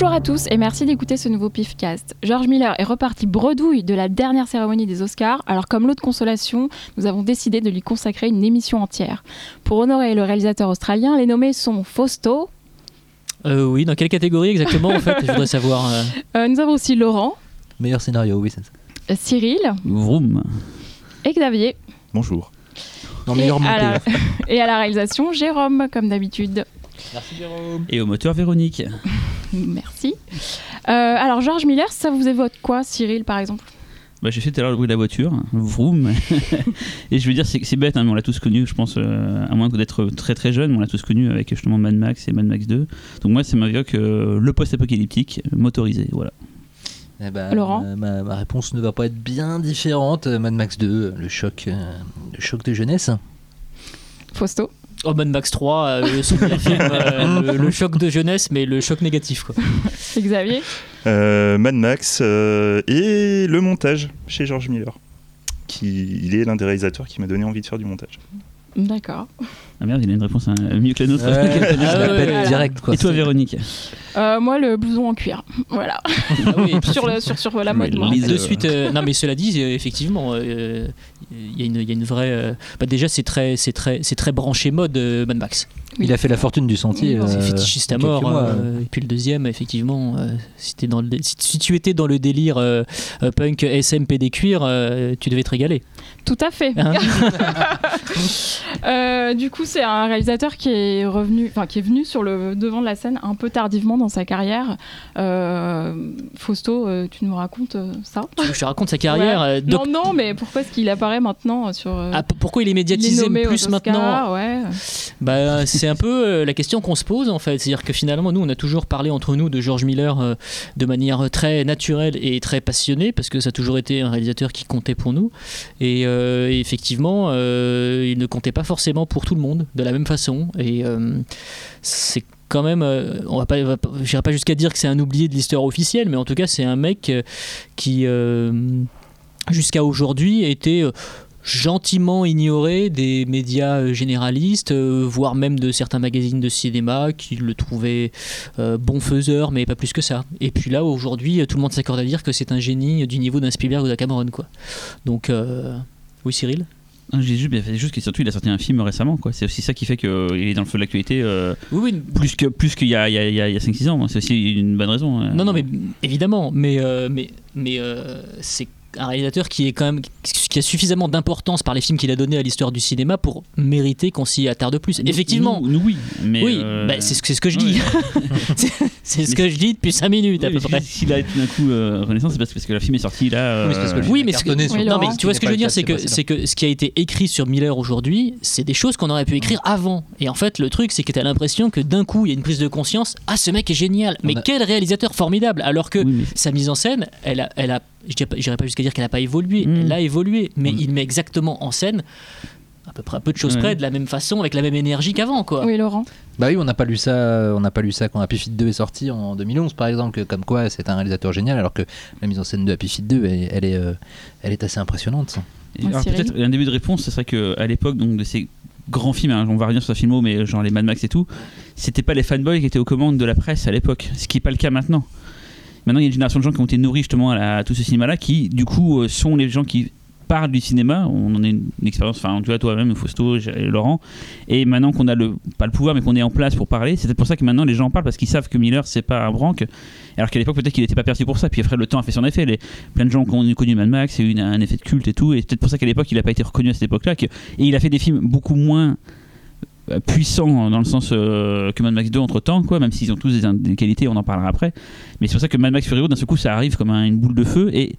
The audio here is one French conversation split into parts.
Bonjour à tous et merci d'écouter ce nouveau Pifcast. George Miller est reparti bredouille de la dernière cérémonie des Oscars, alors comme l'autre consolation, nous avons décidé de lui consacrer une émission entière. Pour honorer le réalisateur australien, les nommés sont Fausto. Euh, oui, dans quelle catégorie exactement en fait Je voudrais savoir. euh. Euh, nous avons aussi Laurent, Meilleur scénario, oui, c'est ça. euh, Cyril Vroom. et Xavier. Bonjour. Non, Et meilleur à, la... et à la réalisation, Jérôme, comme d'habitude. Et au moteur Véronique. Merci. Euh, alors, George Miller, ça vous évoque quoi, Cyril, par exemple? Bah, j'ai fait tout à l'heure le bruit de la voiture, vroom. et je veux dire, c'est c'est bête, hein, mais on l'a tous connu, je pense, euh, à moins d'être très très jeune, on l'a tous connu avec justement Mad Max et Mad Max 2. Donc moi, ça m'évoque euh, le post-apocalyptique motorisé, voilà. Eh ben, Laurent euh, ma, ma réponse ne va pas être bien différente. Mad Max 2, le choc, euh, le choc de jeunesse. Fausto Oh, Mad Max 3, euh, son premier film, euh, le, le choc de jeunesse, mais le choc négatif quoi. Xavier Euh, Mad Max euh, et le montage chez George Miller. Qui, il est l'un des réalisateurs qui m'a donné envie de faire du montage. D'accord. Ah merde, il a une réponse hein, mieux que la nôtre. Ouais, je Ah l'appelle direct quoi. et toi, Véronique Euh, moi, le blouson en cuir. Voilà. Ah oui, et puis- sur, le, sur, sur la mode. De euh, suite, euh, non mais cela dit, euh, effectivement, euh, il y, a une- il y a une vraie. euh, bah, déjà, c'est très, c'est très, c'est très branché mode euh, Mad Max. Il a fait la fortune du sentier. Oui, C'est fétichiste à mort. mois, euh, et puis le deuxième, effectivement, euh, si, t'es dans le, dé- si, si tu étais dans le délire punk SM PD cuir, euh, tu devais te régaler. Tout à fait. Hein Euh, du coup, c'est un réalisateur qui est revenu, enfin qui est venu sur le devant de la scène un peu tardivement dans sa carrière. Euh, Fausto, euh, tu nous racontes ça? Je te raconte sa carrière. Ouais. doc- Non, non, mais pourquoi est-ce qu'il apparaît maintenant sur Ah, pourquoi il est il est médiatisé aux plus maintenant Ouais. Bah, c'est un peu la question qu'on se pose en fait. C'est-à-dire que finalement, nous, on a toujours parlé entre nous de George Miller de manière très naturelle et très passionnée parce que ça a toujours été un réalisateur qui comptait pour nous. Et, euh, effectivement, euh, il ne comptait pas forcément pour tout le monde de la même façon. Et euh, c'est quand même, euh, on va pas, j'irai pas jusqu'à dire que c'est un oublié de l'histoire officielle, mais en tout cas, c'est un mec qui, jusqu'à aujourd'hui, était gentiment ignoré des médias généralistes, voire même de certains magazines de cinéma qui le trouvaient euh, bon faiseur, mais pas plus que ça. Et puis là, aujourd'hui, tout le monde s'accorde à dire que c'est un génie du niveau d'un Spielberg ou d'un Cameron, quoi. Donc, oui, Cyril je dis juste, c'est juste que surtout il a sorti un film récemment, quoi. C'est aussi ça qui fait qu'il est dans le feu de l'actualité euh, Oui, oui. plus que plus qu'il y a, il y a, il y a- il y a 5-6 ans. C'est aussi une bonne raison. euh. Non, non, mais évidemment, mais, euh, mais, mais euh, c'est un réalisateur qui est quand même qui a suffisamment d'importance par les films qu'il a donnés à l'histoire du cinéma pour mériter qu'on s'y attarde plus. Effectivement, nous, nous, oui, mais oui, euh, bah, c'est ce, que- c'est ce que je dis. C'est- c'est ce Mais que je dis depuis 5 minutes à Oui, peu près. S'il a tout d'un coup euh, renaissance, c'est parce, parce que le film est sorti là. Oui, c'est parce que euh, Oui, mais ce sur Oui, Non, mais tu vois ce que je veux dire, c'est que, c'est que ce qui a été écrit sur Miller aujourd'hui, c'est des choses qu'on aurait pu écrire avant. Et en fait, le truc, c'est que tu as l'impression que d'un coup, il y a une prise de conscience. Ah, ce mec est génial. Mais a- quel réalisateur formidable. Alors que oui, mais- sa mise en scène, elle a, elle a je dirais pas- j'irai pas jusqu'à dire qu'elle n'a pas évolué. Mm. Elle a évolué, mais Mm. il met exactement en scène à peu près à peu de choses Ouais. près, de la même façon, avec la même énergie qu'avant, quoi. Oui, Laurent. Bah oui, on n'a pas lu ça, on n'a pas lu ça quand Happy Feet 2 est sorti en 2011 par exemple, que comme quoi c'est un réalisateur génial, alors que la mise en scène de Happy Feet 2, elle, elle est, euh, elle est assez impressionnante. Ouais, alors, peut-être un début de réponse, ce serait qu'à l'époque donc, de ces grands films, hein, on va revenir sur ce film, mais genre les Mad Max et tout, c'était pas les fanboys qui étaient aux commandes de la presse à l'époque, ce qui n'est pas le cas maintenant. Maintenant, il y a une génération de gens qui ont été nourris justement à, tout ce cinéma-là, qui du coup euh, sont les gens qui parlent du cinéma. On en a une, expérience, enfin, tu vois, toi-même, Fausto, Laurent. Et maintenant qu'on a le, pas le pouvoir, mais qu'on est en place pour parler, c'est peut-être pour ça que maintenant les gens en parlent, parce qu'ils savent que Miller, c'est pas un branque. Alors qu'à l'époque, peut-être qu'il n'était pas perçu pour ça. Puis après, le temps a fait son effet. Les, plein de gens ont connu Mad Max, une- un effet de culte et tout. Et c'est peut-être pour ça qu'à l'époque, il n'a pas été reconnu à cette époque-là. que- et il a fait des films beaucoup moins euh, puissants dans le sens euh, que Mad Max 2 entre temps, quoi, même s'ils ont tous des, des qualités, on en parlera après. Mais c'est pour ça que Mad Max Fury Road, d'un seul coup, ça arrive comme un- une boule de feu. Et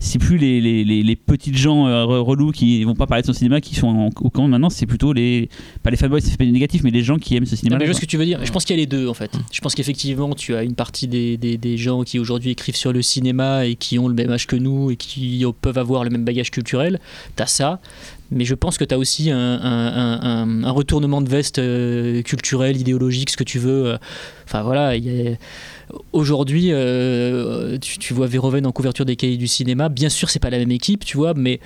c'est plus les, les, les, les petites gens euh, re- relous qui vont pas parler de son cinéma qui sont en- au camp maintenant, c'est plutôt les. Pas les fanboys, c'est pas négatif, mais les gens qui aiment ce cinéma. mais je vois ce que tu veux dire. Je pense qu'il y a les deux en fait. Je pense qu'effectivement, tu as une partie des, des, des gens qui aujourd'hui écrivent sur le cinéma et qui ont le même âge que nous et qui peuvent avoir le même bagage culturel. Tu as ça. Mais je pense que tu as aussi un, un- un- un- un retournement de veste euh, culturel, idéologique, ce que tu veux. euh. Enfin voilà, il y a- aujourd'hui, euh, tu, tu vois Verhoeven en couverture des cahiers du cinéma. Bien sûr, c'est pas la même équipe, tu vois, mais,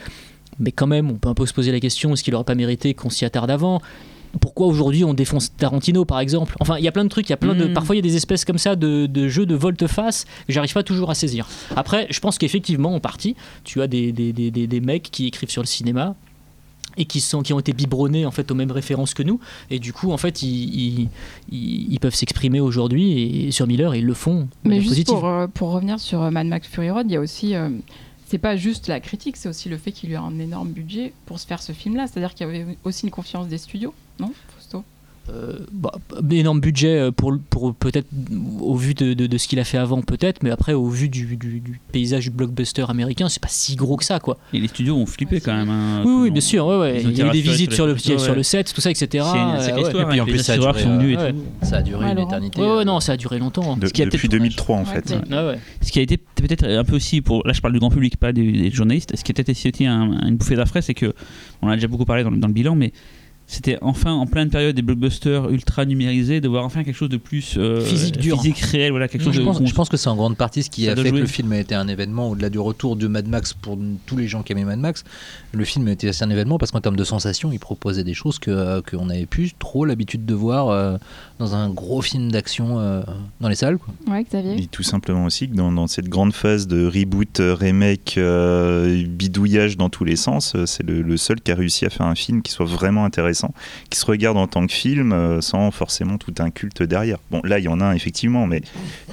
mais quand même, on peut un peu se poser la question est-ce qu'il aurait pas mérité qu'on s'y attarde avant? Pourquoi aujourd'hui on défonce Tarantino par exemple? Enfin, il y a plein de trucs, il y a plein de Mm. parfois il y a des espèces comme ça de, de jeux de volte-face que j'arrive pas toujours à saisir. Après, je pense qu'effectivement en partie, tu as des, des- des mecs qui écrivent sur le cinéma et qui sont qui ont été biberonnés en fait aux mêmes références que nous et du coup en fait ils, ils, peuvent s'exprimer aujourd'hui et sur Miller ils le font Mais juste pour, euh, pour revenir sur euh, Mad Max Fury Road, il y a aussi. euh, c'est pas juste la critique, c'est aussi le fait qu'il lui a un énorme budget pour se faire ce film-là. C'est-à-dire qu'il y avait aussi une confiance des studios, non? Euh, bah, énorme budget euh, pour, pour peut-être au vu de, de- de ce qu'il a fait avant peut-être mais après au vu du, du- du paysage du blockbuster américain c'est pas si gros que ça quoi Et les studios ont flippé Ouais, quand même. hein, oui oui bien sûr ouais, ouais. il y a eu été des visites sur le, sur le set tout ça etc C'est une Euh, histoire. Et puis en avec plus, les ça a duré, sont venus et tout. Ça a duré une éternité. Ouais, ouais, non ça a duré longtemps De- Ce qui a depuis dommage. 2003 en fait. Ah ouais. Ce qui a été peut-être un peu aussi pour là je parle du grand public pas des, des journalistes ce qui a peut-être aussi un- une bouffée d'air frais c'est que on a déjà beaucoup parlé dans, le- dans le bilan mais c'était enfin en pleine période des blockbusters ultra numérisés de voir enfin quelque chose de plus euh, Physique, dur. physique réel voilà quelque chose Je de pense, je pense que c'est en grande partie ce qui Ça a fait jouer. que le film a été un événement au-delà du retour de Mad Max pour tous les gens qui aimaient Mad Max. Le film a été assez un événement parce qu'en termes de sensations, il proposait des choses que euh, qu'on n'avait plus trop l'habitude de voir euh, dans un gros film d'action euh, dans les salles. quoi. Ouais, Xavier Et tout simplement aussi que dans, dans cette grande phase de reboot, euh, remake, euh, bidouillage dans tous les sens, c'est le, le seul qui a réussi à faire un film qui soit vraiment intéressant, qui se regarde en tant que film euh, sans forcément tout un culte derrière. Bon, là, il y en a un effectivement, mais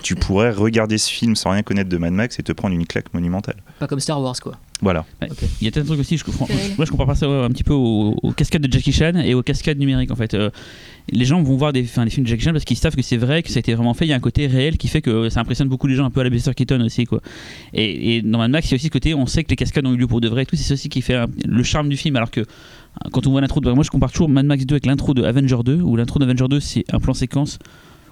tu pourrais regarder ce film sans rien connaître de Mad Max et te prendre une claque monumentale. pas comme Star Wars quoi Voilà. Ouais. Il y a peut-être un truc aussi, je, comprends- moi je compare pas ça ouais, un petit peu aux, aux cascades de Jackie Chan et aux cascades numériques en fait. Euh, les gens vont voir des, des films de Jackie Chan parce qu'ils savent que c'est vrai, que ça a été vraiment fait. Il y a un côté réel qui fait que ça impressionne beaucoup les gens, un peu à la Buster Keaton aussi. Quoi. Et, et dans Mad Max, il y a aussi ce côté, on sait que les cascades ont eu lieu pour de vrai et tout. C'est aussi qui fait le charme du film. Alors que quand on voit l'intro de. Moi je compare toujours Mad Max 2 avec l'intro de Avenger 2, où l'intro d'Avenger 2 c'est un plan séquence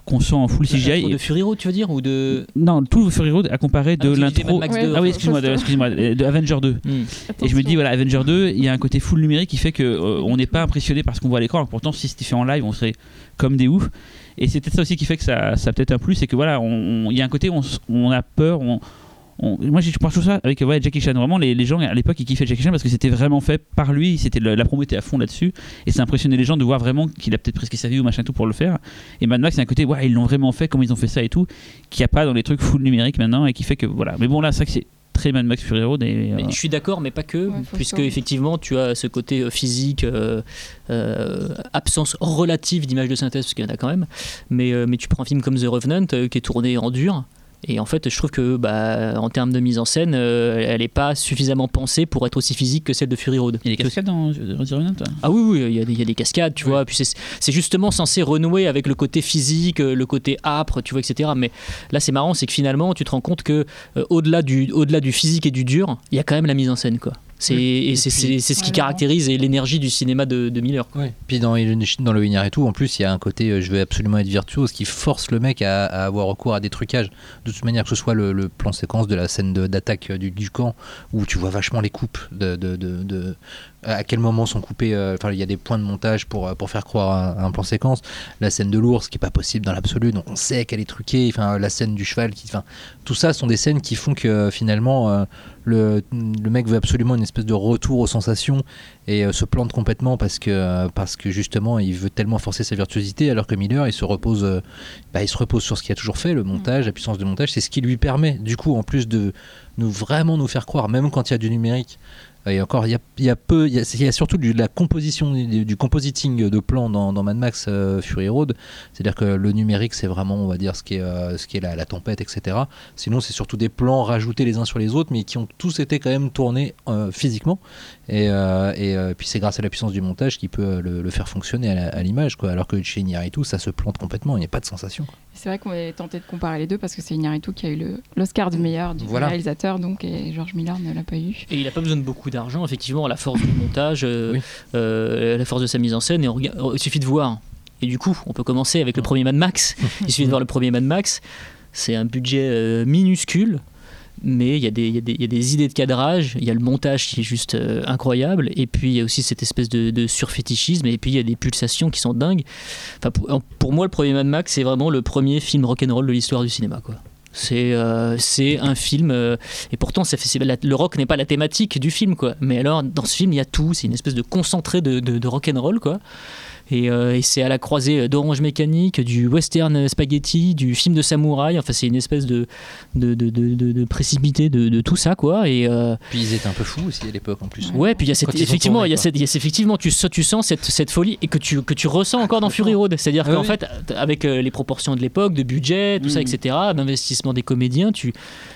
qu'on sent en full CGI. L'intro et- de Fury Road tu veux dire ou de Non, tout Fury Road à comparer de Ah, l'intro. Mad Max Ouais, 2, Ah oui, excuse-moi, de, excuse-moi, de Avenger 2. Hmm. Et je me dis, voilà, Avenger 2, il y a un côté full numérique qui fait que euh, on n'est pas impressionné par ce qu'on voit à l'écran. Pourtant, si c'était fait en live, on serait comme des oufs. Et c'est peut-être ça aussi qui fait que ça, ça a peut-être un plus, c'est que voilà, il y a un côté où on, on a peur. On, on- moi, je pense toujours ça avec ouais, Jackie Chan. Vraiment, les, les gens à l'époque, ils kiffaient Jackie Chan parce que c'était vraiment fait par lui. C'était la promo était à fond là-dessus. Et ça impressionnait les gens de voir vraiment qu'il a peut-être presque sa vie ou machin tout pour le faire. Et Mad Max, c'est un côté, ouais, ils l'ont vraiment fait, comment ils ont fait ça et tout, qu'il n'y a pas dans les trucs full numérique maintenant et qui fait que voilà. Mais bon, là, c'est vrai que c'est très Mad Max Fury Road. Et, euh, Mais je suis d'accord, mais pas que, Ouais, puisque ça. effectivement tu as ce côté euh, physique, euh, euh, absence relative d'images de synthèse, parce qu'il y en a quand même. Mais, euh, mais tu prends un film comme The Revenant euh, qui est tourné en dur. Et en fait, je trouve que, bah, en termes de mise en scène, euh, elle n'est pas suffisamment pensée pour être aussi physique que celle de Fury Road. Il y a des cascades dans Revenant Ah oui, oui, il y, a il y a des cascades, tu vois. Puis c'est c'est justement censé renouer avec le côté physique, euh, le côté âpre, tu vois, etc. Mais là, c'est marrant, c'est que finalement, tu te rends compte que euh, au-delà du, au-delà du physique et du dur, il y a quand même la mise en scène, quoi. C'est et c'est- c'est c'est ce qui caractérise l'énergie du cinéma de, de Miller. quoi. Puis dans, dans le Winner et tout, en plus, il y a un côté euh, je veux absolument être virtuose qui force le mec à, à avoir recours à des trucages. De toute manière, que ce soit le, le plan séquence de la scène d'attaque euh, du, du camp, où tu vois vachement les coupes, de, de, de- de- à quel moment sont coupés. euh, Enfin, il y a des points de montage pour, euh, pour faire croire à, à un plan séquence. La scène de l'ours, qui est pas possible dans l'absolu, donc on sait qu'elle est truquée. Enfin, la scène du cheval, qui, enfin, tout ça sont des scènes qui font que euh, finalement. le, le mec veut absolument une espèce de retour aux sensations et se plante complètement parce que, parce que justement il veut tellement forcer sa virtuosité alors que Miller il se repose, bah, il se repose sur ce qu'il a toujours fait, le montage, la puissance de montage, c'est ce qui lui permet du coup en plus de nous vraiment nous faire croire, même quand il y a du numérique. Et encore, il y a, peu, il y a, surtout la composition, du, du compositing de plans dans, Mad Max euh, Fury Road. C'est-à-dire que le numérique, c'est vraiment, on va dire, ce qui est, euh, la, tempête, etc. Sinon, c'est surtout des plans rajoutés les uns sur les autres, mais qui ont tous été quand même tournés euh, physiquement. Et, puis c'est grâce à la puissance du montage qui peut le, faire fonctionner à l'image. Alors que chez tout ça se plante complètement, il n'y a pas de sensation. C'est vrai qu'on est tenté de comparer les deux parce que c'est Iñárritu qui a eu l'Oscar du meilleur du Voilà. réalisateur, donc et George Miller ne l'a pas eu. Et il n'a pas besoin de beaucoup d'argent, effectivement, la force du montage, euh, Oui. euh, la force de sa mise en scène, et on il suffit de voir. Et du coup, on peut commencer avec le premier Mad Max. il suffit de voir le premier Mad Max. C'est un budget euh, minuscule, mais il y, y y a des idées de cadrage, il y a le montage qui est juste euh, incroyable, et puis il y a aussi cette espèce de, surfétichisme, et puis il y a des pulsations qui sont dingues. Enfin, pour, moi, le premier Mad Max, c'est vraiment le premier film rock'n'roll de l'histoire du cinéma. Quoi. C'est euh, c'est un film, euh, et pourtant ça fait, le rock n'est pas la thématique du film, quoi. Mais alors, dans ce film, il y a tout, c'est une espèce de concentré de, de, de rock'n'roll, quoi. Et, euh, et c'est à la croisée d'Orange Mécanique, du western spaghetti, du film de samouraï. Enfin, c'est une espèce de, de, de, de, précipité de, tout ça, quoi. Et, euh, Puis ils étaient un peu fous aussi à l'époque en plus. Ouais, puis il y a cette, effectivement, il y a cette, il y a- effectivement, tu, sens- tu sens cette, cette folie et que tu, que tu ressens encore dans Fury Road. C'est-à-dire Ah qu'en oui. fait, avec euh, les proportions de l'époque, de budget, tout ça, Mm. etc., d'investissement des comédiens, tu,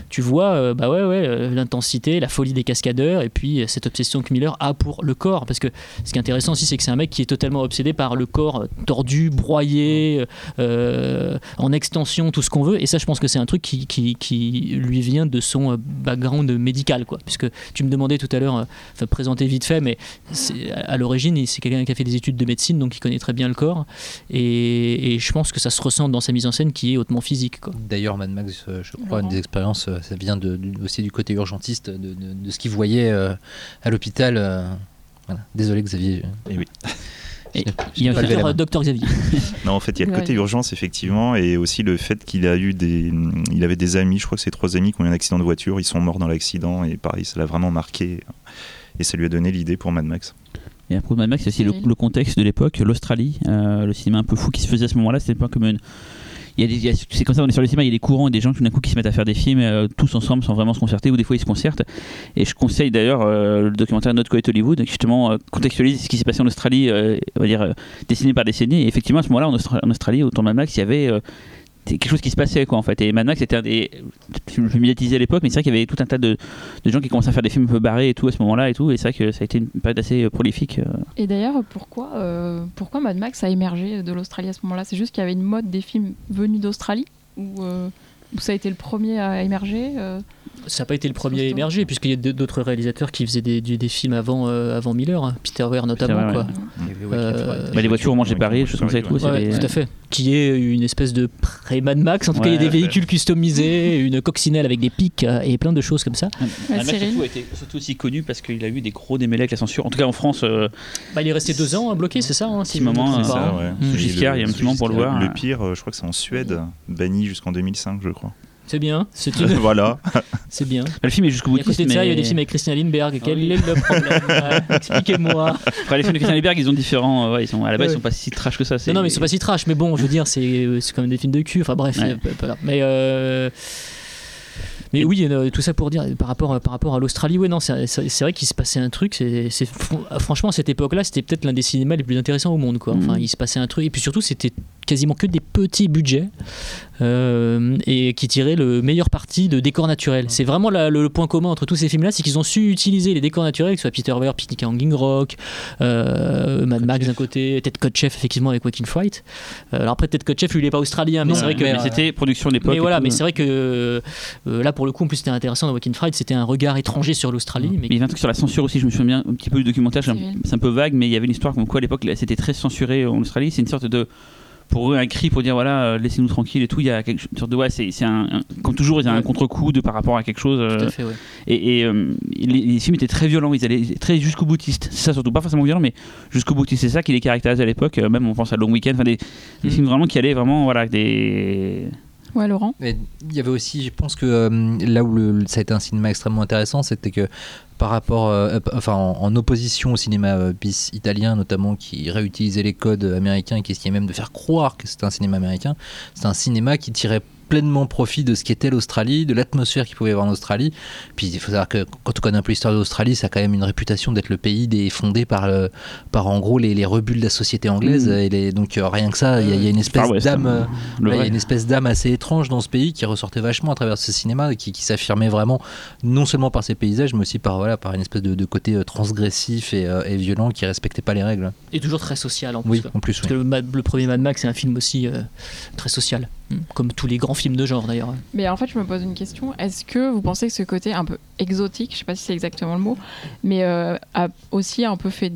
tu vois, bah ouais, ouais, l'intensité, la folie des cascadeurs et puis cette obsession que Miller a pour le corps. Parce que ce qui est intéressant aussi, c'est que c'est un mec qui est totalement obsédé par le corps euh, tordu, broyé, euh, en extension, tout ce qu'on veut. Et ça, je pense que c'est un truc qui, qui, qui lui vient de son euh, background médical, quoi. Puisque tu me demandais tout à l'heure, euh, enfin, présenter vite fait, mais c'est- à l'origine, il- c'est quelqu'un qui a fait des études de médecine, donc il connaît très bien le corps. Et, et je pense que ça se ressent dans sa mise en scène qui est hautement physique, quoi. D'ailleurs, Mad Max, euh, je crois, Laurent. une des expériences, euh, ça vient de, aussi du côté urgentiste, de, de- de ce qu'il voyait euh, à l'hôpital. euh, voilà. Désolé, Xavier. Eh oui. Et il y a la Docteur, Xavier. Non, en fait, il y a le côté Ouais. urgence, effectivement, et aussi le fait qu'il a eu des. Il avait des amis, je crois que c'est trois amis qui ont eu un accident de voiture, ils sont morts dans l'accident, et pareil, ça l'a vraiment marqué. Et ça lui a donné l'idée pour Mad Max. Et à propos de Mad Max, c'est aussi le, le contexte de l'époque, l'Australie, euh, le cinéma un peu fou qui se faisait à ce moment-là, c'était pas comme une. C'est comme ça, on est sur le cinéma, il y a des courants et des gens tout d'un coup qui se mettent à faire des films euh, tous ensemble sans vraiment se concerter, ou des fois ils se concertent. Et je conseille d'ailleurs euh, le documentaire Not Quite Hollywood, qui justement euh, contextualise ce qui s'est passé en Australie, on va dire décennie par décennie. Et effectivement, à ce moment-là, en, Austra- en Australie, au temps de Max, il y avait. Quelque chose qui se passait quoi en fait. Et Mad Max était un des films médiatisés à l'époque mais c'est vrai qu'il y avait tout un tas de, de gens qui commençaient à faire des films un peu barrés et tout à ce moment-là et tout et c'est vrai que ça a été une période assez euh, prolifique euh, Et d'ailleurs, pourquoi, euh, pourquoi Mad Max a émergé de l'Australie à ce moment-là? C'est juste qu'il y avait une mode des films venus d'Australie? Ou, ça a été le premier à émerger Ça n'a pas été le premier à émerger, puisqu'il y a d'autres réalisateurs qui faisaient des, des- des films avant, euh, avant Miller, hein. Peter Weir notamment. Weir, quoi. ouais. Il y avait Euh. Bah, les voitures ont mangé Ouais, Paris, choses comme ça et tout. ouais, tout à fait. Qui est une espèce de pré-Mad Max. En tout cas, il y a des véhicules customisés, une coccinelle avec des pics euh, et plein de choses comme ça. Mad Max, surtout, a été surtout aussi connu parce qu'il a eu des gros démêlés avec la censure. En tout cas en France, euh, Bah, il est resté deux ans euh, bloqué, c'est ça hein, si je moment, hein. Mm. Et Giscard, le- il y a un petit moment pour le voir. Le pire, je crois que c'est en Suède, banni jusqu'en 2005, je crois. C'est bien, c'est une- voilà. c'est bien. le film est jusqu'au Et à côté de ça, il y a des films avec Christian Lindbergh. Quel oui. est le problème Expliquez-moi. Après, les films de Christian Lindbergh, ils ont différents. euh, ouais, ils sont, à la base, Ouais. ils sont pas si trash que ça. Non, non, mais ils sont pas si trash. Mais bon, je veux dire, c'est euh, c'est quand même des films de cul. Enfin bref, Ouais. euh, mais euh, mais oui, euh, tout ça pour dire par rapport par rapport à l'Australie, ouais, non, c'est vrai qu'il se passait un truc. C'est c'est- fr- franchement à cette époque-là, c'était peut-être l'un des cinémas les plus intéressants au monde, quoi. Enfin, Mhm. il se passait un truc et puis surtout, c'était quasiment que des petits budgets euh, et qui tiraient le meilleur parti de décors naturels. C'est vraiment la- le, le point commun entre tous ces films-là, c'est qu'ils ont su utiliser les décors naturels, que ce soit Peter Weir, Picnic à Hanging Rock, euh, Mad Max d'un côté, Ted Kotcheff effectivement avec Waking Fright. Euh, alors après Ted Kotcheff lui il est pas australien, mais c'est vrai que c'était production de l'époque. mais voilà, mais c'est vrai que euh, là pour le coup en plus c'était intéressant dans Waking Fright, c'était un regard étranger sur l'Australie, mais Mais il y avait un truc sur la censure aussi, je me souviens bien un petit peu du documentaire, c'est un, peu vague, mais il y avait une histoire comme quoi à l'époque c'était très censuré en Australie. C'est une sorte de. Pour eux, un cri pour dire voilà, euh, laissez-nous tranquilles et tout. Il y a quelque une sorte de. Ouais, c'est c'est un, un- Comme toujours, il y a un contre-coup de, par rapport à quelque chose. euh, tout à fait, ouais. Et, et, euh, les, les films étaient très violents, ils allaient très jusqu'au boutiste. C'est ça surtout, pas forcément violent, mais jusqu'au boutiste. C'est ça qui les caractérise à l'époque. Euh, Même on pense à Long Weekend, enfin des, des Mm. films vraiment qui allaient vraiment voilà des. Ouais, Laurent? Mais il y avait aussi, je pense que euh, là où le- ça a été un cinéma extrêmement intéressant, c'était que par rapport, euh, enfin en, en opposition au cinéma euh, bis italien notamment, qui réutilisait les codes américains et qui essayait même de faire croire que c'était un cinéma américain, c'est un cinéma qui tirait pleinement profit de ce qu'était l'Australie, de l'atmosphère qu'il pouvait y avoir en Australie. Puis il faut savoir que quand on connaît un peu l'histoire de l'Australie, ça a quand même une réputation d'être le pays des, fondé par, le- par en gros les, les rebuts de la société anglaise. Mhm. Et les- donc euh, rien que ça, il y, a- il y a une espèce d'âme. euh, le Ouais, il y a vrai. une espèce d'âme assez étrange dans ce pays qui ressortait vachement à travers ce cinéma, qui, qui s'affirmait vraiment non seulement par ses paysages, mais aussi par, voilà, par une espèce de, de côté euh, transgressif et, euh, et violent qui respectait pas les règles. Et toujours très social en plus. Oui, en plus. Parce que le, premier Mad Max c'est un film aussi euh, très social, Mm. Comme tous les grands films de genre d'ailleurs. Mais en fait, je me pose une question. Est-ce que vous pensez que ce côté un peu exotique, je sais pas si c'est exactement le mot, mais euh, a aussi un peu fait,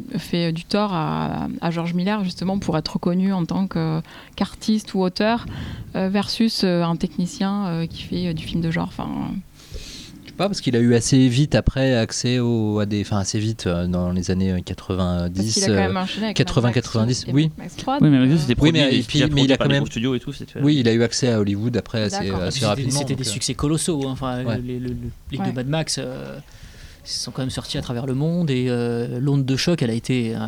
du tort à, à George Miller, justement, pour être reconnu en tant qu'artiste ou auteur, euh, versus euh, un technicien qui fait du film de genre? Enfin, pas, parce qu'il a eu assez vite après accès au, à des. Enfin, assez vite euh, dans les années euh, parce 90. qu'il a quand euh, même enchaîné avec 80, Mad Max 90, et oui. Mad Max 3, Oui, mais euh, tout, c'était Oui, produit, mais- et déjà puis- mais produit il a quand même- gros studios et tout. oui, il a eu accès à Hollywood après assez, D'accord. assez C'était- rapidement. C'était des euh, succès colossaux. hein. Enfin, Ouais. les, les- les- les Ouais. deux Mad Max euh, sont quand même sortis à travers le monde et euh, l'onde de choc, elle a été, euh,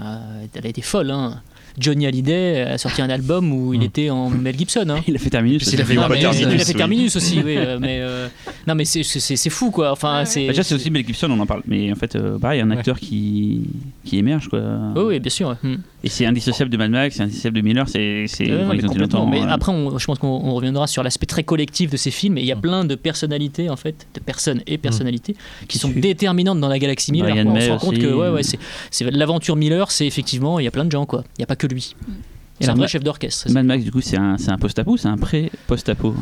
elle a été folle. hein. Johnny Hallyday a sorti un album où il Mm. était en Mel Gibson. hein. Il a fait terminer. puis, il a fait Non, pas mais Terminus, il a fait oui. Terminus aussi, oui. euh, mais euh, non, mais c'est- fou, quoi. Enfin, Ouais, c'est. Bah, déjà, c'est aussi Mel Gibson, on en parle. Mais en fait, euh, pareil, un Ouais. acteur qui, qui émerge, quoi. Oui, oui, bien sûr. ouais. Mm. Et c'est indissociable de Mad Max, c'est indissociable de Miller, c'est. c'est- Ouais, enfin, mais ils ont été complètement. Mais après, on- je pense qu'on on reviendra sur l'aspect très collectif de ces films. Et il y a Mm. plein de personnalités, en fait, de personnes et personnalités qui sont déterminantes dans la galaxie Miller. On se rend compte que ouais, ouais, c'est l'aventure Miller, c'est effectivement, il y a plein de gens, quoi. Il n'y a pas que lui. C'est un vrai chef d'orchestre. Mad Max, du coup, c'est un, c'est un post-apo, c'est un pré-post-apo.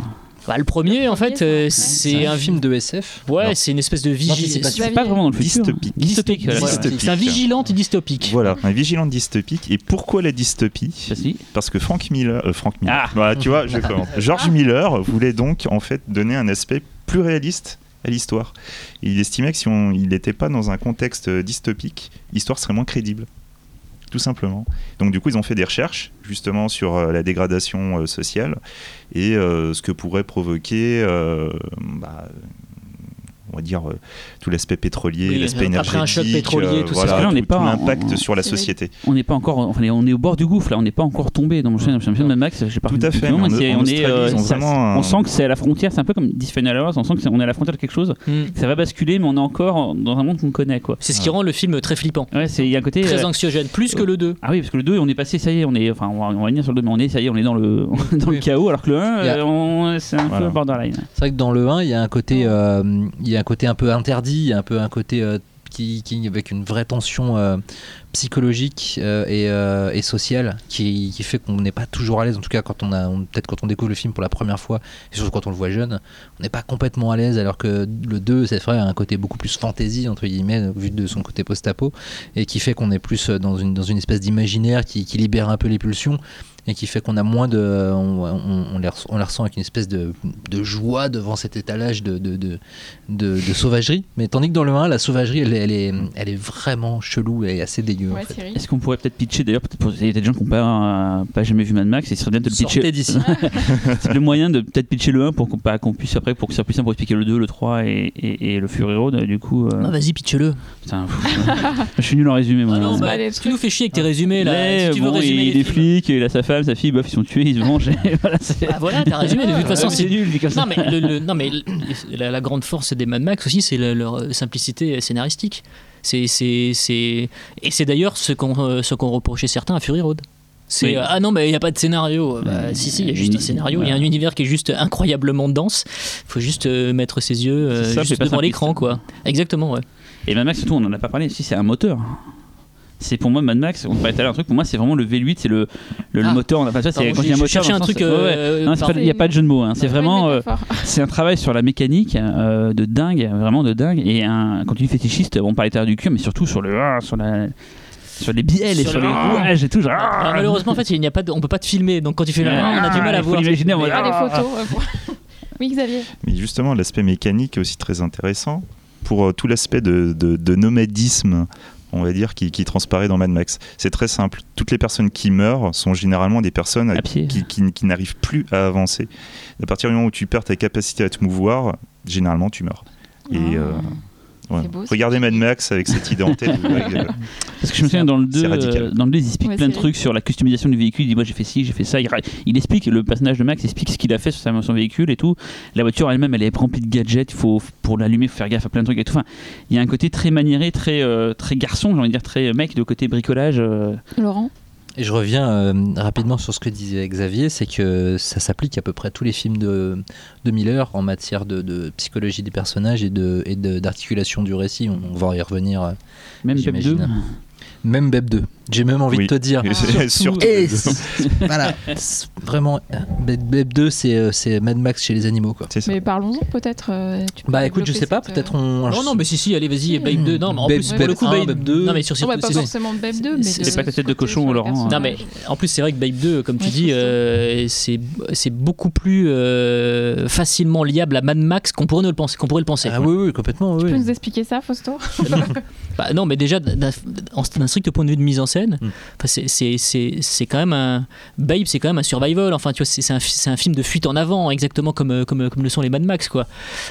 Bah, le premier, Le en premier, fait, euh, c'est un un film de SF. Ouais, c'est une espèce de c'est vigile. C'est pas vraiment dans le futur. Dystopique. Dystopique, voilà. Dystopique. C'est un vigilante dystopique. Voilà, un vigilant dystopique. Et pourquoi la dystopie? Vas-y. Parce que Frank Miller, euh, Frank Miller. Ah. Voilà, tu vois, je commence. George Miller voulait donc en fait donner un aspect plus réaliste à l'histoire. Il estimait que si on, il n'était pas dans un contexte euh, dystopique, l'histoire serait moins crédible. Tout simplement. Donc du coup, ils ont fait des recherches justement sur euh, la dégradation euh, sociale et euh, ce que pourrait provoquer, bah, on va dire, euh, tout l'aspect pétrolier, Oui, l'aspect après énergétique, un choc pétrolier, euh, tout ça. Parce que voilà, là, on n'est tout- pas l'impact sur la société. On n'est pas encore, enfin, on est au bord du gouffre là, on n'est pas encore tombé dans mon film, dans le film de Mad Max. J'ai pas Tout à fait, on ça- on sent que c'est à la frontière, c'est un peu comme Disney Hours, on sent qu'on est à la frontière de quelque chose. Mm. Ça va basculer, mais on est encore dans un monde qu'on connaît quoi. C'est ce qui rend le film très flippant, Ouais, c'est il y a un côté. très euh, anxiogène, plus que le 2. Ah oui, parce que le 2, on est passé, ça y est, on est, enfin, on va, on va venir sur le 2, mais on est, ça y est, on est dans le, dans le chaos, alors que le 1, Il y a- euh, on- c'est un peu borderline. C'est vrai que dans le 1, il y a un côté, euh, il y a un côté un peu interdit, un peu un côté euh, qui, avec une vraie tension euh, psychologique euh, et, sociale qui, fait qu'on n'est pas toujours à l'aise. En tout cas, quand on a, peut-être quand on découvre le film pour la première fois, et surtout quand on le voit jeune, on n'est pas complètement à l'aise. Alors que le 2, c'est vrai, a un côté beaucoup plus fantasy entre guillemets, vu de son côté post-apo, et qui fait qu'on est plus dans une dans une espèce d'imaginaire qui libère un peu les pulsions et qui fait qu'on a moins de on, on- on les ressent, on les ressent avec une espèce de, de joie devant cet étalage de, de, de, de- de sauvagerie mais tandis que dans le 1 la sauvagerie elle, est- elle est, elle est vraiment chelou et assez dégueu en fait. Est-ce qu'on pourrait peut-être pitcher d'ailleurs, peut-être pour il y a des gens qui n'ont pas, euh, pas jamais vu Mad Max, et ce serait bien de le pitcher. d'ici C'est le moyen de peut-être pitcher le 1 pour qu'on pas- qu'on puisse après, pour que ça soit plus simple pour expliquer le 2, le 3 et, et, et le Fury Road. Du coup, euh, Ah, vas-y, pitch-le. putain, pff, je suis nul en résumé moi. Ah non, c'est bah, des tu nous fais chier avec tes résumés là. Mais, si tu veux bon, résumer il les est films. flic, il a sa femme, sa fille, bof, ils sont tués, ils se vengent. et voilà, c'est Ah voilà, t'as résumé. De toute façon, c'est nul, dit comme ça. Non mais, le, le- non, mais le- la, la grande force des Mad Max aussi, c'est le- leur simplicité scénaristique. C'est, c'est, c'est... Et c'est d'ailleurs ce qu'on, euh, ce qu'on reprochait certains à Fury Road. C'est Oui. euh, ah non mais il n'y a pas de scénario. Bah, Euh, si si, il y a juste un scénario. Il y a un voilà. univers qui est juste incroyablement dense. Il faut juste euh, mettre ses yeux euh, C'est juste pas devant simpliste. l'écran quoi. Exactement ouais. Et Mad Max, surtout, on n'en a pas parlé, si c'est un moteur. C'est pour moi Mad Max, on parlait tout à l'heure un truc, pour moi c'est vraiment le V8, c'est le, le, le Ah. moteur. Enfin, c'est quand il y j'ai- a un moteur. le truc. sens- ouais, ouais. euh, il n'y a pas de jeu de mots, hein. c'est vraiment. euh, c'est un travail sur la mécanique euh, de dingue, vraiment de dingue. Et un, quand tu dis fétichiste, on parlait tout à l'heure du cul, mais surtout sur le ah, sur la sur les bielles et Sur les le- rouages et tout. Genre, ah. Alors, malheureusement en fait il n'y a pas de, on peut pas te filmer donc quand tu fais là, Ah, on a du mal à voir. Ah, les Ah. photos. Oui, Xavier. Mais justement, l'aspect mécanique est aussi très intéressant pour euh, tout l'aspect de, de- de nomadisme, on va dire, qui, qui transparaît dans Mad Max. C'est très simple. Toutes les personnes qui meurent sont généralement des personnes à pied. qui, qui- qui n'arrivent plus à avancer. À partir du moment où tu perds ta capacité à te mouvoir, généralement tu meurs. Et Ah. euh, ouais. Beau, regardez Mad Max avec cette idée en tête. vous verrez, euh, Parce que je me souviens dans le 2, C'est radical. euh, dans le 2 ils expliquent Ouais, plein de trucs sur la customisation du véhicule. Il dit moi j'ai fait ci, j'ai fait ça. Il, explique le personnage de Max explique ce qu'il a fait sur son véhicule et tout. La voiture elle-même elle est remplie de gadgets. Il faut pour l'allumer, il faut faire gaffe à plein de trucs et tout. Enfin, il y a un côté très maniéré, très euh, très garçon, j'ai envie de dire très mec de côté bricolage. euh. Laurent? Et je reviens euh, rapidement sur ce que disait Xavier, c'est que ça s'applique à peu près à tous les films de, de Miller en matière de, de psychologie des personnages et de et d'articulation du récit. On, on va y revenir. euh, Même Pep 2. J'imagine. Même Beb 2. J'ai même envie Oui. de te dire. Surtout- surtout- Et voilà, vraiment Beb Beb 2, c'est euh, c'est Mad Max chez les animaux quoi. Mais parlons-en peut-être. euh, Bah écoute, je sais pas, cette, peut-être euh, on. Non non mais si si allez vas-y Hmm. Babe 2 non mais en Babe- plus pour le coup 1, Babe Babe 2. non mais sur Non, bah, pas c'est- forcément Babe 2, mais c'est pas ta tête de cochon, le Laurent. Non mais en plus c'est vrai que Babe 2 comme tu dis euh, c'est c'est beaucoup plus euh, facilement liable à Mad Max qu'on pourrait ne le penser qu'on pourrait le penser. Ah oui, oui, complètement. Tu peux nous expliquer ça, Fausto? Bah, non mais déjà d'un strict point de vue de mise en scène, Mm. enfin, c'est- quand même un Babe c'est quand même un survival enfin tu vois c'est un, film de fuite en avant exactement comme euh, comme comme le sont les Mad Max quoi.